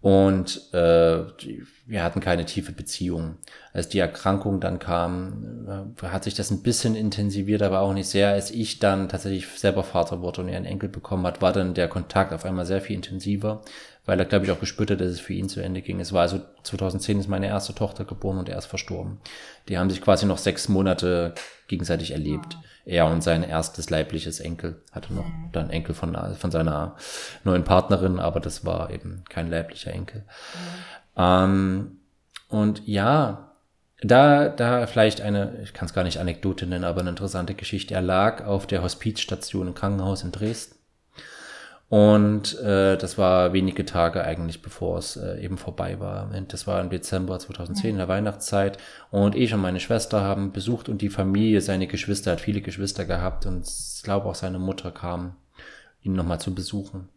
Und äh, die, wir hatten keine tiefe Beziehung. Als die Erkrankung dann kam, äh, hat sich das ein bisschen intensiviert, aber auch nicht sehr. Als ich dann tatsächlich selber Vater wurde und einen Enkel bekommen hat, war dann der Kontakt auf einmal sehr viel intensiver, weil er, glaube ich, auch gespürt hat, dass es für ihn zu Ende ging. Es war also 2010 ist meine erste Tochter geboren und er ist verstorben. Die haben sich quasi noch sechs Monate gegenseitig erlebt. Er und sein erstes leibliches Enkel hatte noch mhm. dann Enkel von, von seiner neuen Partnerin, aber das war eben kein leiblicher Enkel. Mhm. Ähm, und ja, da, da vielleicht eine, ich kann es gar nicht Anekdote nennen, aber eine interessante Geschichte. Er lag auf der Hospizstation im Krankenhaus in Dresden und äh, das war wenige Tage eigentlich, bevor es äh, eben vorbei war. Das war im Dezember 2010 in der Weihnachtszeit. Und ich und meine Schwester haben besucht und die Familie, seine Geschwister, hat viele Geschwister gehabt. Und ich glaube auch seine Mutter kam, ihn nochmal zu besuchen.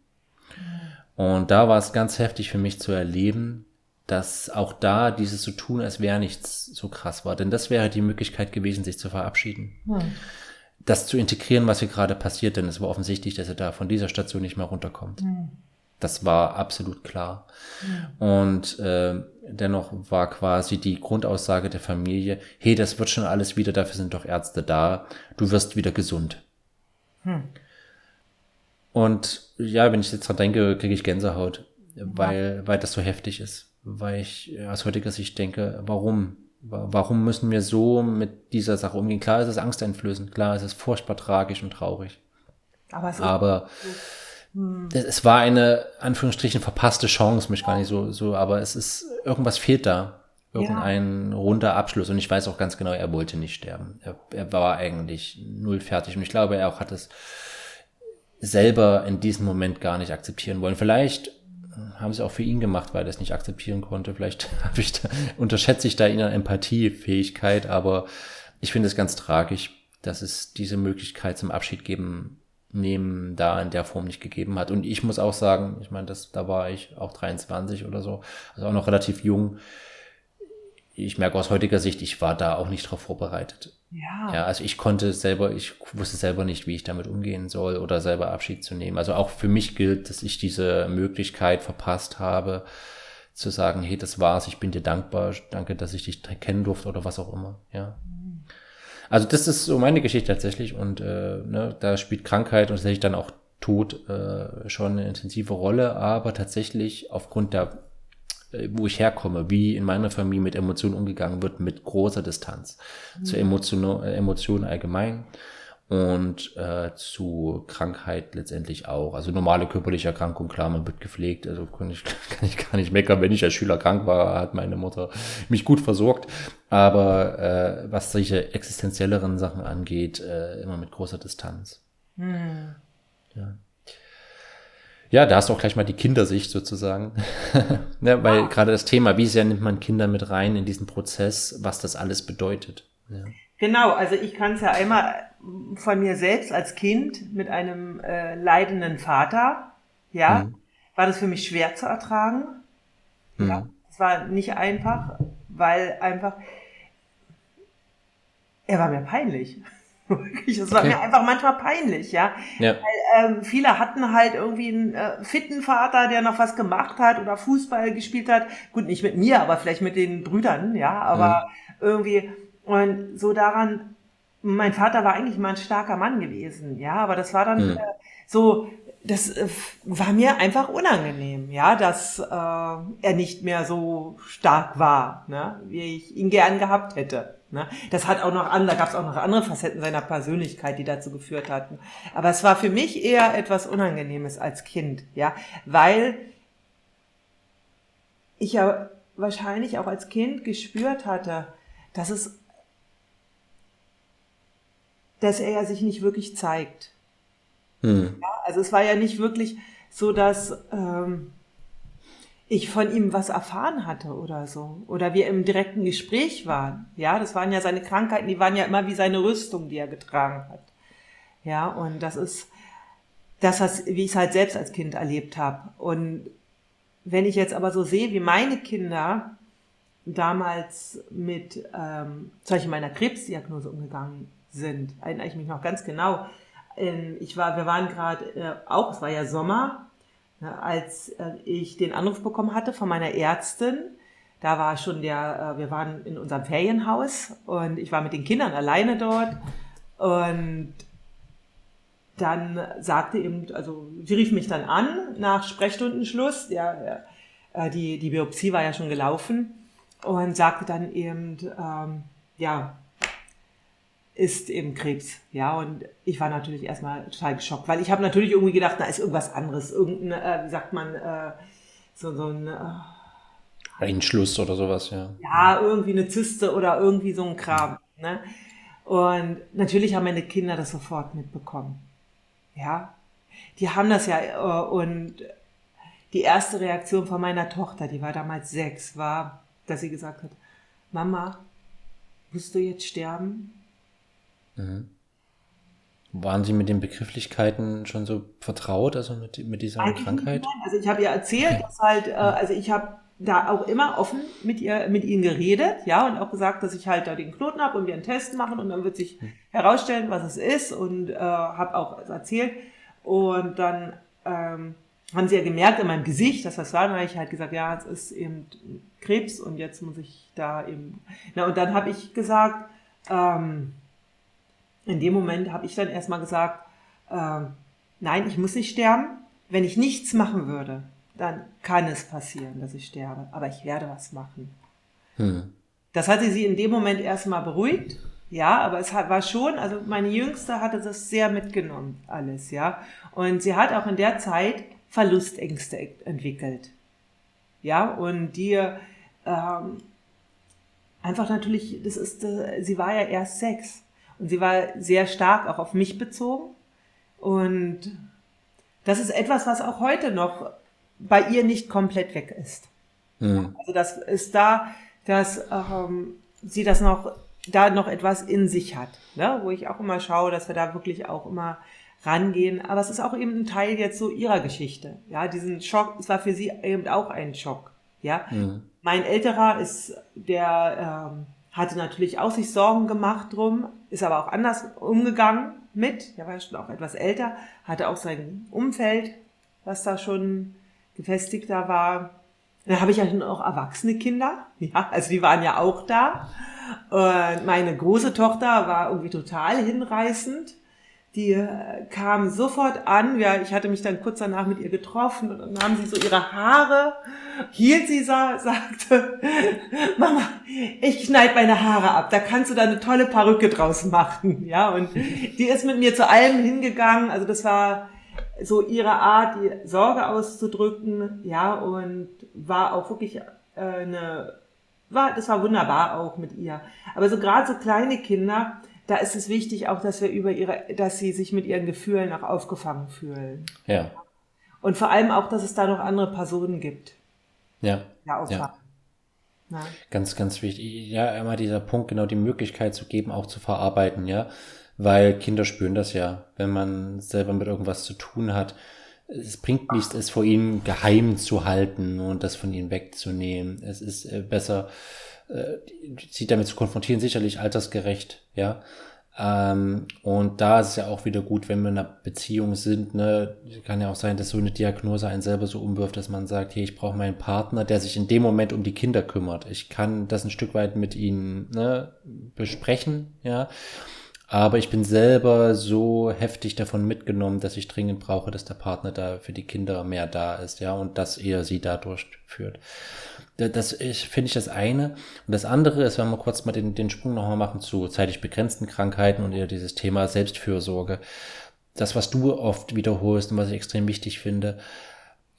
Und da war es ganz heftig für mich zu erleben, dass auch da dieses zu so tun, als wäre nichts so krass war. Denn das wäre die Möglichkeit gewesen, sich zu verabschieden. Hm das zu integrieren, was hier gerade passiert, denn es war offensichtlich, dass er da von dieser Station nicht mehr runterkommt. Mhm. Das war absolut klar. Mhm. Und äh, dennoch war quasi die Grundaussage der Familie, hey, das wird schon alles wieder, dafür sind doch Ärzte da, du wirst wieder gesund. Mhm. Und ja, wenn ich jetzt dran denke, kriege ich Gänsehaut, weil, weil das so heftig ist. Weil ich aus heutiger Sicht denke, warum? Warum müssen wir so mit dieser Sache umgehen? Klar ist es angsteinflößend, klar ist es furchtbar tragisch und traurig. Aber, es, aber hm. es war eine, Anführungsstrichen, verpasste Chance, mich gar nicht so, so, aber es ist, irgendwas fehlt da. Irgendein ja. runder Abschluss. Und ich weiß auch ganz genau, er wollte nicht sterben. Er, er war eigentlich null fertig. Und ich glaube, er auch hat es selber in diesem Moment gar nicht akzeptieren wollen. Vielleicht haben sie auch für ihn gemacht, weil er es nicht akzeptieren konnte. Vielleicht *laughs* habe ich da, unterschätze ich da an Empathiefähigkeit, aber ich finde es ganz tragisch, dass es diese Möglichkeit zum Abschied geben, nehmen da in der Form nicht gegeben hat. Und ich muss auch sagen, ich meine, das, da war ich auch 23 oder so, also auch noch relativ jung. Ich merke aus heutiger Sicht, ich war da auch nicht darauf vorbereitet. Ja. ja, also ich konnte selber, ich wusste selber nicht, wie ich damit umgehen soll oder selber Abschied zu nehmen. Also auch für mich gilt, dass ich diese Möglichkeit verpasst habe, zu sagen, hey, das war's, ich bin dir dankbar, danke, dass ich dich kennen durfte oder was auch immer. Ja. Also das ist so meine Geschichte tatsächlich und äh, ne, da spielt Krankheit und tatsächlich dann auch Tod äh, schon eine intensive Rolle, aber tatsächlich aufgrund der, wo ich herkomme, wie in meiner Familie mit Emotionen umgegangen wird, mit großer Distanz mhm. Emotion, äh, Emotionen allgemein und äh, zu Krankheit letztendlich auch. Also normale körperliche Erkrankung, klar, man wird gepflegt. Also kann ich, *laughs* kann ich gar nicht meckern. Wenn ich als Schüler krank war, hat meine Mutter mich gut versorgt. Aber äh, was solche existenzielleren Sachen angeht, äh, immer mit großer Distanz. Hm. Ja. Ja, da hast du auch gleich mal die Kindersicht sozusagen. *laughs* ne, weil gerade das Thema, wie sehr nimmt man Kinder mit rein in diesen Prozess, was das alles bedeutet. Ja. Genau, also ich kann es ja einmal von mir selbst als Kind mit einem äh, leidenden Vater, ja, mhm. war das für mich schwer zu ertragen. Mhm. Ja, es war nicht einfach, weil einfach er war mir peinlich. Es war okay. mir einfach manchmal peinlich, ja. ja. Weil, ähm, viele hatten halt irgendwie einen äh, fitten Vater, der noch was gemacht hat oder Fußball gespielt hat. Gut, nicht mit mir, aber vielleicht mit den Brüdern, ja. Aber mhm. irgendwie und so daran, mein Vater war eigentlich mal ein starker Mann gewesen, ja, aber das war dann mhm. äh, so, das äh, war mir einfach unangenehm, ja, dass äh, er nicht mehr so stark war, ne, wie ich ihn gern gehabt hätte. Ne? Das hat auch noch an, da gab es auch noch andere Facetten seiner Persönlichkeit, die dazu geführt hatten. Aber es war für mich eher etwas Unangenehmes als Kind, ja, weil ich ja wahrscheinlich auch als Kind gespürt hatte, dass es dass er ja sich nicht wirklich zeigt. Hm. Ja, also es war ja nicht wirklich so, dass ähm, ich von ihm was erfahren hatte oder so. Oder wir im direkten Gespräch waren. Ja, das waren ja seine Krankheiten, die waren ja immer wie seine Rüstung, die er getragen hat. Ja, und das ist das, was, wie ich es halt selbst als Kind erlebt habe. Und wenn ich jetzt aber so sehe, wie meine Kinder damals mit ähm, solche meiner Krebsdiagnose umgegangen sind. Erinnere ich mich noch ganz genau. Ähm, ich war, wir waren gerade äh, auch, es war ja Sommer, als äh, ich den Anruf bekommen hatte von meiner Ärztin. Da war schon der, äh, wir waren in unserem Ferienhaus und ich war mit den Kindern alleine dort und dann sagte eben, also sie rief mich dann an nach Sprechstundenschluss, ja, die, die Biopsie war ja schon gelaufen und sagte dann eben, ähm, ja, ist eben Krebs. Ja, und ich war natürlich erstmal total geschockt, weil ich habe natürlich irgendwie gedacht, na, ist irgendwas anderes. Irgendein, äh, wie sagt man, äh, so, so ein. Äh, Einschluss oder sowas, ja. Ja, irgendwie eine Zyste oder irgendwie so ein Kram. Ne? Und natürlich haben meine Kinder das sofort mitbekommen. Ja, die haben das ja, äh, und die erste Reaktion von meiner Tochter, die war damals sechs, war, dass sie gesagt hat, Mama, musst du jetzt sterben? Mhm. Waren Sie mit den Begrifflichkeiten schon so vertraut, also mit, mit dieser Eigentlich Krankheit? Nein. Also ich habe ihr erzählt, dass halt, äh, also ich habe da auch immer offen mit ihr, mit ihnen geredet, ja, und auch gesagt, dass ich halt da den Knoten habe und wir einen Test machen und dann wird sich hm. herausstellen, was es ist und äh, habe auch erzählt und dann ähm, haben sie ja gemerkt in meinem Gesicht, dass das war, dann habe ich halt gesagt, ja, es ist eben Krebs und jetzt muss ich da eben, na und dann habe ich gesagt, ähm, in dem Moment habe ich dann erstmal gesagt, äh, nein, ich muss nicht sterben. Wenn ich nichts machen würde, dann kann es passieren, dass ich sterbe. Aber ich werde was machen. Hm. Das hatte sie in dem Moment erstmal beruhigt. Ja, aber es war schon, also meine Jüngste hatte das sehr mitgenommen, alles, ja. Und sie hat auch in der Zeit Verlustängste entwickelt. Ja, und die ähm, einfach natürlich, das ist, äh, sie war ja erst sechs. Und sie war sehr stark auch auf mich bezogen. Und das ist etwas, was auch heute noch bei ihr nicht komplett weg ist. Mhm. Also das ist da, dass ähm, sie das noch, da noch etwas in sich hat, ne? wo ich auch immer schaue, dass wir da wirklich auch immer rangehen. Aber es ist auch eben ein Teil jetzt so ihrer Geschichte. Ja, diesen Schock, es war für sie eben auch ein Schock. Ja, mhm. mein älterer ist der ähm, hatte natürlich auch sich Sorgen gemacht drum, ist aber auch anders umgegangen mit, er war schon auch etwas älter, hatte auch sein Umfeld, was da schon gefestigter war. Dann habe ich ja schon auch erwachsene Kinder, *laughs* ja, also die waren ja auch da. Und meine große Tochter war irgendwie total hinreißend. Die äh, kam sofort an. Ja, ich hatte mich dann kurz danach mit ihr getroffen und dann nahm sie so ihre Haare, hielt sie, sa sagte, *laughs* Mama, ich schneide meine Haare ab. Da kannst du da eine tolle Perücke draus machen. Ja, und die ist mit mir zu allem hingegangen. Also das war so ihre Art, die Sorge auszudrücken. Ja, und war auch wirklich äh, eine, war, das war wunderbar auch mit ihr. Aber so gerade so kleine Kinder, da ist es wichtig auch, dass wir über ihre, dass sie sich mit ihren Gefühlen auch aufgefangen fühlen. Ja. Und vor allem auch, dass es da noch andere Personen gibt. Ja. Ja. Ja. Ganz, ganz wichtig. Ja, immer dieser Punkt, genau die Möglichkeit zu geben, auch zu verarbeiten, ja. Weil Kinder spüren das ja, wenn man selber mit irgendwas zu tun hat. Es bringt nichts, es vor ihnen geheim zu halten und das von ihnen wegzunehmen. Es ist äh, besser, sie damit zu konfrontieren, sicherlich altersgerecht, ja. Ähm, und da ist es ja auch wieder gut, wenn wir in einer Beziehung sind, ne, kann ja auch sein, dass so eine Diagnose einen selber so umwirft, dass man sagt, hey, ich brauche meinen Partner, der sich in dem Moment um die Kinder kümmert. Ich kann das ein Stück weit mit ihnen ne, besprechen, ja. Aber ich bin selber so heftig davon mitgenommen, dass ich dringend brauche, dass der Partner da für die Kinder mehr da ist, ja, und dass er sie da durchführt. Das finde ich das eine. Und das andere ist, wenn wir kurz mal den, den Sprung nochmal machen zu zeitlich begrenzten Krankheiten und eher dieses Thema Selbstfürsorge. Das, was du oft wiederholst und was ich extrem wichtig finde,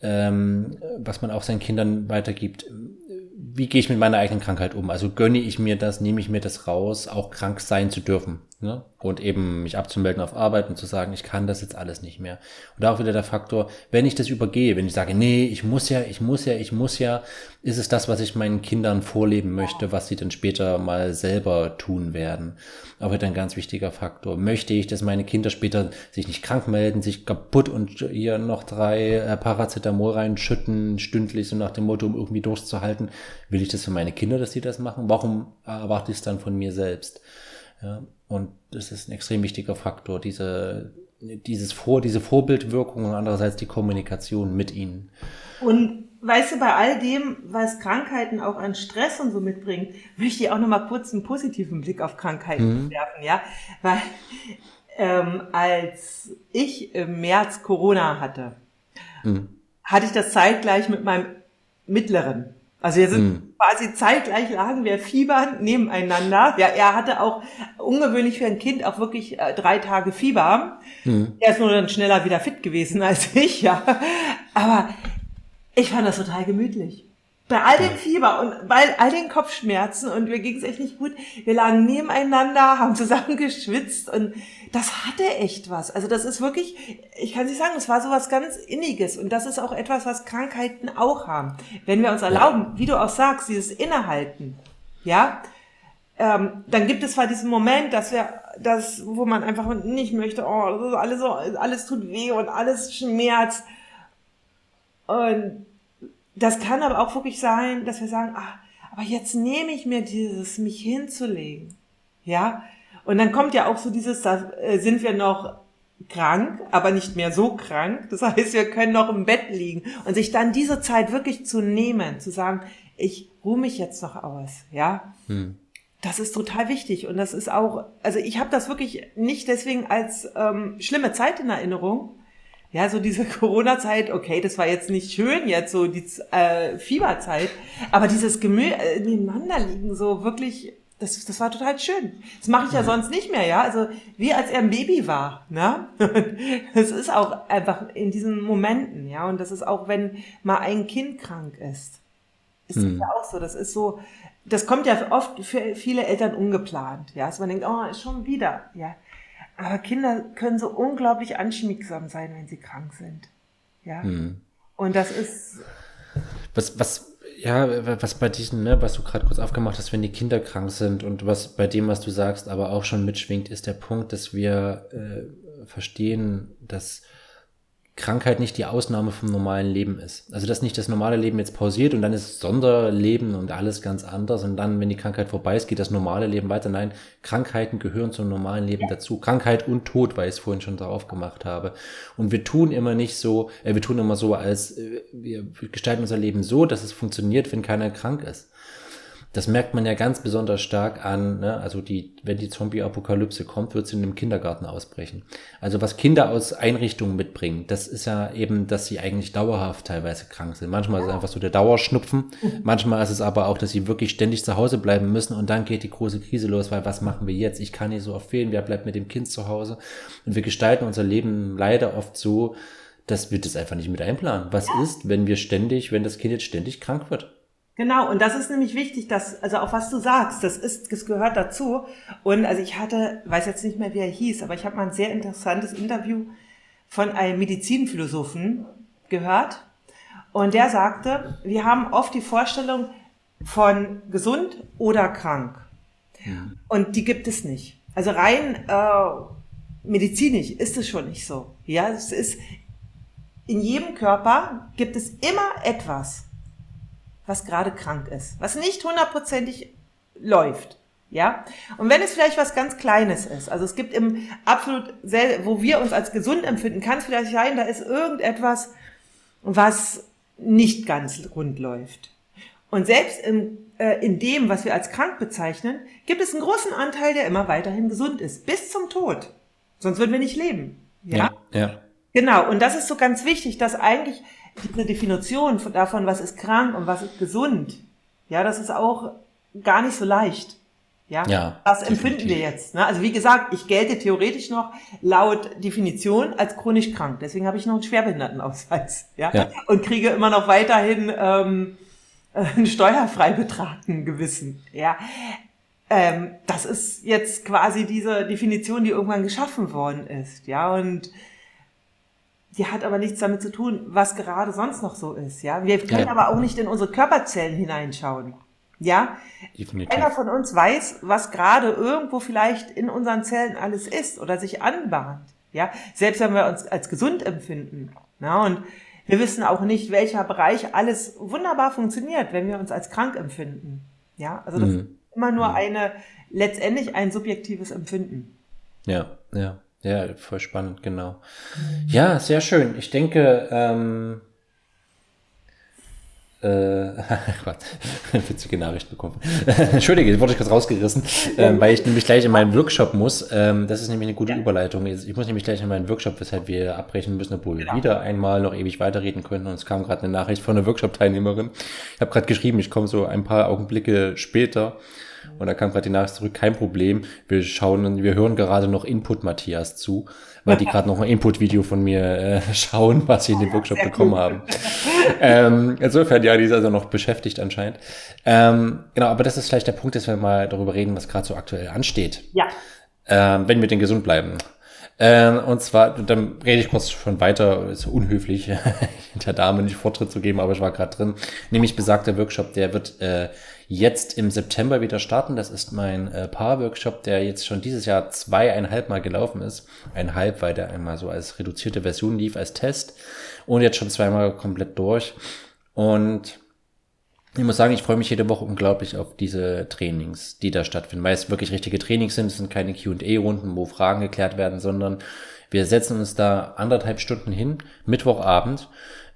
ähm, was man auch seinen Kindern weitergibt. Wie gehe ich mit meiner eigenen Krankheit um? Also gönne ich mir das, nehme ich mir das raus, auch krank sein zu dürfen. Ne? Und eben mich abzumelden auf Arbeit und zu sagen, ich kann das jetzt alles nicht mehr. Und auch wieder der Faktor, wenn ich das übergehe, wenn ich sage, nee, ich muss ja, ich muss ja, ich muss ja, ist es das, was ich meinen Kindern vorleben möchte, was sie dann später mal selber tun werden. Auch wieder ein ganz wichtiger Faktor. Möchte ich, dass meine Kinder später sich nicht krank melden, sich kaputt und hier noch drei äh, Paracetamol reinschütten, stündlich, so nach dem Motto, um irgendwie durchzuhalten. Will ich das für meine Kinder, dass sie das machen? Warum erwarte ich es dann von mir selbst? Ja, und das ist ein extrem wichtiger Faktor, diese, dieses Vor, diese Vorbildwirkung und andererseits die Kommunikation mit ihnen. Und weißt du, bei all dem, was Krankheiten auch an Stress und so mitbringt, möchte ich auch noch mal kurz einen positiven Blick auf Krankheiten mhm. werfen, ja, weil ähm, als ich im März Corona hatte, mhm. hatte ich das zeitgleich mit meinem mittleren. Also wir sind mhm. quasi zeitgleich lagen wir fiebernd nebeneinander. Ja, er hatte auch ungewöhnlich für ein Kind auch wirklich äh, drei Tage Fieber. Mhm. Er ist nur dann schneller wieder fit gewesen *laughs* als ich, ja. Aber ich fand das total gemütlich. Bei all dem Fieber und bei all den Kopfschmerzen und mir ging es echt nicht gut. Wir lagen nebeneinander, haben zusammen *laughs* geschwitzt und das hatte echt was. Also das ist wirklich, ich kann nicht sagen, es war so was ganz Inniges und das ist auch etwas, was Krankheiten auch haben. Wenn wir uns erlauben, wie du auch sagst, dieses Innehalten, ja, ähm, dann gibt es zwar diesen Moment, dass wir, das, wo man einfach nicht möchte, oh, alles so, alles tut weh und alles schmerzt und das kann aber auch wirklich sein, dass wir sagen, ah, aber jetzt nehme ich mir dieses, mich hinzulegen. Ja. Und dann kommt ja auch so dieses, da äh, sind wir noch krank, aber nicht mehr so krank. Das *laughs* heißt, wir können noch im Bett liegen und sich dann diese Zeit wirklich zu nehmen, zu sagen, ich ruhe mich jetzt noch aus, ja. Hm. Das ist total wichtig und das ist auch, also ich habe das wirklich nicht deswegen als ähm, schlimme Zeit in Erinnerung, ja, so diese *laughs* Corona-Zeit, okay, das war jetzt nicht schön, jetzt so die äh, Fieberzeit, aber dieses Gemüse äh, nebeneinander liegen, so wirklich, das, das war total schön. Das mache ich ja, sonst nicht mehr, ja. Also wie als er ein Baby war, ne? *laughs* Das ist auch einfach in diesen Momenten, ja. Und das ist auch, wenn mal ein Kind krank ist, ist hm. das ja auch so. Das ist so, das kommt ja oft für viele Eltern ungeplant, ja. Also man denkt, oh, schon wieder, ja. Aber Kinder können so unglaublich anschmiegsam sein, wenn sie krank sind. Ja. Hm. Und das ist. Was, was, ja, was bei diesen, ne, was du gerade kurz aufgemacht hast, wenn die Kinder krank sind und was bei dem, was du sagst, aber auch schon mitschwingt, ist der Punkt, dass wir äh, verstehen, dass Krankheit nicht die Ausnahme vom normalen Leben ist. Also dass nicht das normale Leben jetzt pausiert und dann ist Sonderleben und alles ganz anders und dann, wenn die Krankheit vorbei ist, geht das normale Leben weiter. Nein, Krankheiten gehören zum normalen Leben dazu. Krankheit und Tod, weil ich es vorhin schon darauf gemacht habe. Und wir tun immer nicht so, äh, wir tun immer so, als äh, wir gestalten unser Leben so, dass es funktioniert, wenn keiner krank ist. Das merkt man ja ganz besonders stark an, ne? also die, wenn die Zombie-Apokalypse kommt, wird sie in einem Kindergarten ausbrechen. Also was Kinder aus Einrichtungen mitbringen, das ist ja eben, dass sie eigentlich dauerhaft teilweise krank sind. Manchmal ist es einfach so der Dauerschnupfen, manchmal ist es aber auch, dass sie wirklich ständig zu Hause bleiben müssen und dann geht die große Krise los, weil was machen wir jetzt? Ich kann nicht so oft fehlen, wer bleibt mit dem Kind zu Hause? Und wir gestalten unser Leben leider oft so, dass wir das einfach nicht mit einplanen. Was ist, wenn wir ständig, wenn das Kind jetzt ständig krank wird? Genau, und das ist nämlich wichtig, dass, also auch was du sagst, das ist, das gehört dazu. Und also ich hatte, weiß jetzt nicht mehr, wie er hieß, aber ich habe mal ein sehr interessantes Interview von einem Medizinphilosophen gehört. Und der sagte, wir haben oft die Vorstellung von gesund oder krank. Ja. Und die gibt es nicht. Also rein äh, medizinisch ist es schon nicht so. Ja, es ist in jedem Körper gibt es immer etwas, was gerade krank ist, was nicht hundertprozentig läuft. Ja, und wenn es vielleicht was ganz Kleines ist, also es gibt im absolut, wo wir uns als gesund empfinden, kann es vielleicht sein, da ist irgendetwas, was nicht ganz rund läuft. Und selbst im, äh, in dem, was wir als krank bezeichnen, gibt es einen großen Anteil, der immer weiterhin gesund ist, bis zum Tod. Sonst würden wir nicht leben. Ja, ja. ja. Genau. Und das ist so ganz wichtig, dass eigentlich diese Definition davon, was ist krank und was ist gesund, ja, das ist auch gar nicht so leicht. Ja, ja das empfinden wir jetzt. Ne? Also wie gesagt, ich gelte theoretisch noch laut Definition als chronisch krank. Deswegen habe ich noch einen Schwerbehindertenausweis. Ja? ja. Und kriege immer noch weiterhin ähm, *laughs* einen Steuerfreibetrag, einen gewissen. Ja. Ähm, das ist jetzt quasi diese Definition, die irgendwann geschaffen worden ist. Ja, und die hat aber nichts damit zu tun, was gerade sonst noch so ist. Ja, wir können ja. aber auch nicht in unsere Körperzellen hineinschauen. Ja, Definitiv. einer von uns weiß, was gerade irgendwo vielleicht in unseren Zellen alles ist oder sich anbahnt. Ja, selbst wenn wir uns als gesund empfinden. Ja, und wir wissen auch nicht, welcher Bereich alles wunderbar funktioniert, wenn wir uns als krank empfinden. Ja, also das mhm. ist immer nur mhm. eine, letztendlich ein subjektives Empfinden. Ja, ja. Ja, voll spannend, genau. Ja, sehr schön. Ich denke, ähm, äh, *laughs* Gott, witzige Nachricht bekommen. *laughs* Entschuldige, wurde ich kurz rausgerissen, ähm, weil ich nämlich gleich in meinen Workshop muss. Ähm, das ist nämlich eine gute ja. Überleitung. Ich muss nämlich gleich in meinen Workshop, weshalb wir abbrechen müssen, obwohl wir ja. wieder einmal noch ewig weiterreden können. Und es kam gerade eine Nachricht von einer Workshop-Teilnehmerin. Ich habe gerade geschrieben, ich komme so ein paar Augenblicke später. Und da kam gerade die Nachricht zurück, kein Problem. Wir schauen, wir hören gerade noch Input Matthias zu, weil die gerade noch ein Input-Video von mir äh, *laughs* schauen, was sie in dem Workshop bekommen haben. ähm, insofern, ja, die ist also noch beschäftigt anscheinend. Ähm, genau, aber das ist vielleicht der Punkt, dass wir mal darüber reden, was gerade so aktuell ansteht. Ja. Ähm, wenn wir denn gesund bleiben. Ähm, und zwar, dann rede ich kurz schon weiter, ist unhöflich, *laughs* der Dame nicht Vortritt zu geben, aber ich war gerade drin. Nämlich besagter Workshop, der wird äh, jetzt im September wieder starten. Das ist mein äh, Paar-Workshop, der jetzt schon dieses Jahr zweieinhalb Mal gelaufen ist. Einhalb, weil der einmal so als reduzierte Version lief, als Test. Und jetzt schon zweimal komplett durch. Und ich muss sagen, ich freue mich jede Woche unglaublich auf diese Trainings, die da stattfinden, weil es wirklich richtige Trainings sind. Es sind keine Qa-Runden, wo Fragen geklärt werden, sondern wir setzen uns da anderthalb Stunden hin, Mittwochabend,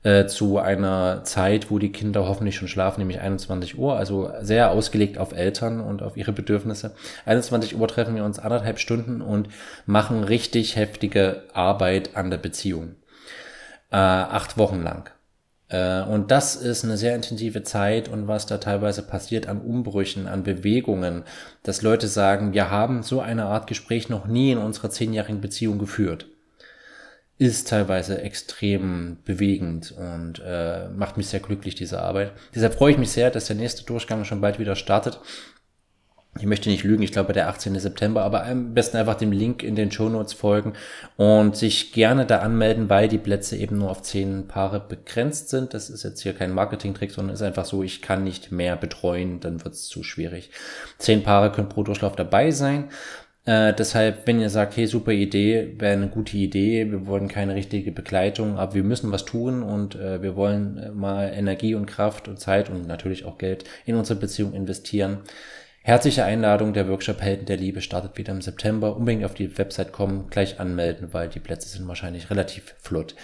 äh, zu einer Zeit, wo die Kinder hoffentlich schon schlafen, nämlich 21 Uhr, also sehr ausgelegt auf Eltern und auf ihre Bedürfnisse. 21 Uhr treffen wir uns anderthalb Stunden und machen richtig heftige Arbeit an der Beziehung. Äh, acht Wochen lang. Äh, und das ist eine sehr intensive Zeit und was da teilweise passiert an Umbrüchen, an Bewegungen, dass Leute sagen, wir haben so eine Art Gespräch noch nie in unserer zehnjährigen Beziehung geführt, ist teilweise extrem bewegend und äh, macht mich sehr glücklich, diese Arbeit. Deshalb freue ich mich sehr, dass der nächste Durchgang schon bald wieder startet ich möchte nicht lügen, ich glaube der 18. September, aber am besten einfach dem Link in den Show Notes folgen und sich gerne da anmelden, weil die Plätze eben nur auf zehn Paare begrenzt sind. Das ist jetzt hier kein Marketing-Trick, sondern ist einfach so, ich kann nicht mehr betreuen, dann wird es zu schwierig. Zehn Paare können pro Durchlauf dabei sein. Äh, deshalb, wenn ihr sagt, hey, super Idee, wäre eine gute Idee, wir wollen keine richtige Begleitung, aber wir müssen was tun und äh, wir wollen äh, mal Energie und Kraft und Zeit und natürlich auch Geld in unsere Beziehung investieren, Herzliche Einladung, der Workshop Helden der Liebe startet wieder im September. Unbedingt auf die Website kommen, gleich anmelden, weil die Plätze sind wahrscheinlich relativ flott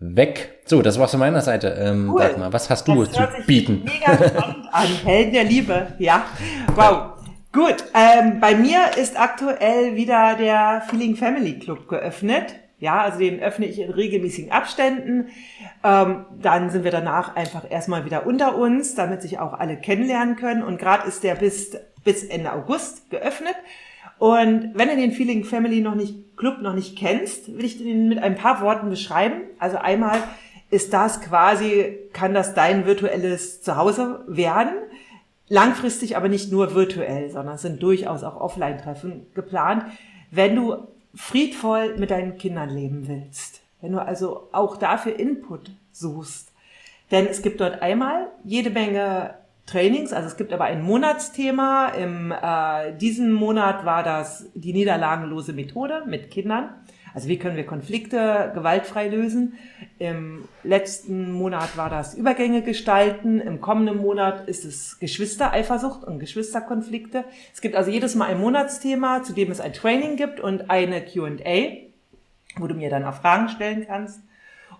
weg. So, das war's von meiner Seite. Ähm, cool. Dagmar, was hast du das zu bieten? Mega spannend an. Helden der Liebe, ja. Wow. Gut, ähm, bei mir ist aktuell wieder der Feeling Family Club geöffnet. Ja, also den öffne ich in regelmäßigen Abständen. Ähm, dann sind wir danach einfach erstmal wieder unter uns, damit sich auch alle kennenlernen können. Und gerade ist der bis, bis Ende August geöffnet. Und wenn du den Feeling Family noch nicht, Club noch nicht kennst, will ich den mit ein paar Worten beschreiben. Also einmal ist das quasi, kann das dein virtuelles Zuhause werden. Langfristig aber nicht nur virtuell, sondern sind durchaus auch Offline-Treffen geplant. Wenn du friedvoll mit deinen Kindern leben willst, wenn du also auch dafür Input suchst, denn es gibt dort einmal jede Menge Trainings. Also es gibt aber ein Monatsthema. Im äh, diesen Monat war das die niederlagenlose Methode mit Kindern. Also wie können wir Konflikte gewaltfrei lösen? Im letzten Monat war das Übergänge gestalten. Im kommenden Monat ist es Geschwistereifersucht und Geschwisterkonflikte. Es gibt also jedes Mal ein Monatsthema, zu dem es ein Training gibt und eine Q&A, wo du mir dann auch Fragen stellen kannst.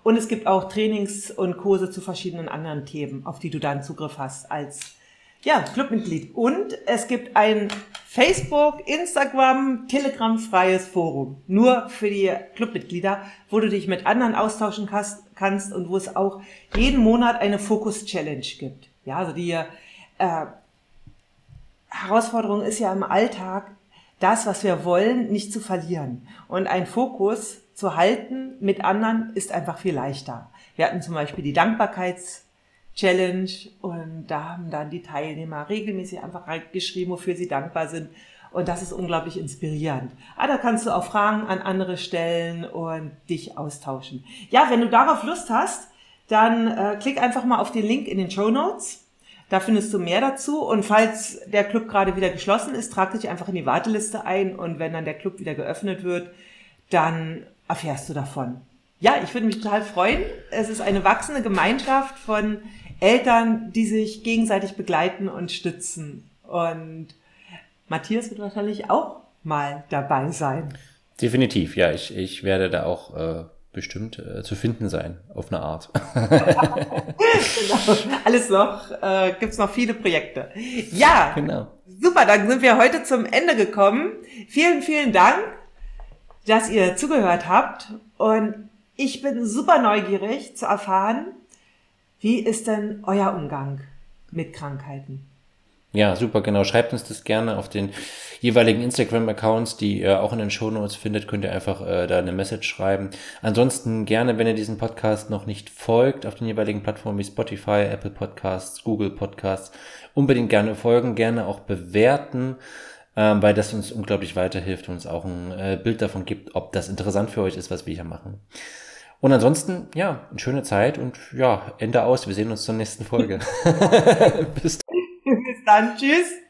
Und es gibt auch Trainings und Kurse zu verschiedenen anderen Themen, auf die du dann Zugriff hast als ja, Clubmitglied. Und es gibt ein Facebook, Instagram, Telegram freies Forum. Nur für die Clubmitglieder, wo du dich mit anderen austauschen kannst und wo es auch jeden Monat eine Fokus Challenge gibt. Ja, also die äh, Herausforderung ist ja im Alltag, das, was wir wollen, nicht zu verlieren. Und ein Fokus zu halten mit anderen ist einfach viel leichter. Wir hatten zum Beispiel die Dankbarkeits-Challenge und da haben dann die Teilnehmer regelmäßig einfach geschrieben, wofür sie dankbar sind. Und das ist unglaublich inspirierend. Ah, da kannst du auch Fragen an andere stellen und dich austauschen. Ja, wenn du darauf Lust hast, dann äh, klick einfach mal auf den Link in den Show Notes. Da findest du mehr dazu. Und falls der Club gerade wieder geschlossen ist, trag dich einfach in die Warteliste ein. Und wenn dann der Club wieder geöffnet wird, dann erfährst du davon. Ja, ich würde mich total freuen. Es ist eine wachsende Gemeinschaft von Eltern, die sich gegenseitig begleiten und stützen. Und Matthias wird wahrscheinlich auch mal dabei sein. Definitiv, ja. Ich, ich werde da auch äh, bestimmt äh, zu finden sein, auf eine Art. *laughs* genau. Alles noch, äh, gibt noch viele Projekte. Ja, genau. super, dann sind wir heute zum Ende gekommen. Vielen, vielen Dank dass ihr zugehört habt. Und ich bin super neugierig zu erfahren, wie ist denn euer Umgang mit Krankheiten? Ja, super, genau. Schreibt uns das gerne auf den jeweiligen Instagram-Accounts, die ihr auch in den Show Notes findet, könnt ihr einfach äh, da eine Message schreiben. Ansonsten gerne, wenn ihr diesen Podcast noch nicht folgt, auf den jeweiligen Plattformen wie Spotify, Apple Podcasts, Google Podcasts, unbedingt gerne folgen, gerne auch bewerten ähm, weil das uns unglaublich weiterhilft und uns auch ein äh, Bild davon gibt, ob das interessant für euch ist, was wir hier machen. Und ansonsten, ja, eine schöne Zeit und ja, Ende aus. Wir sehen uns zur nächsten Folge. *laughs* *laughs* Bis dann. Bis dann. Tschüss.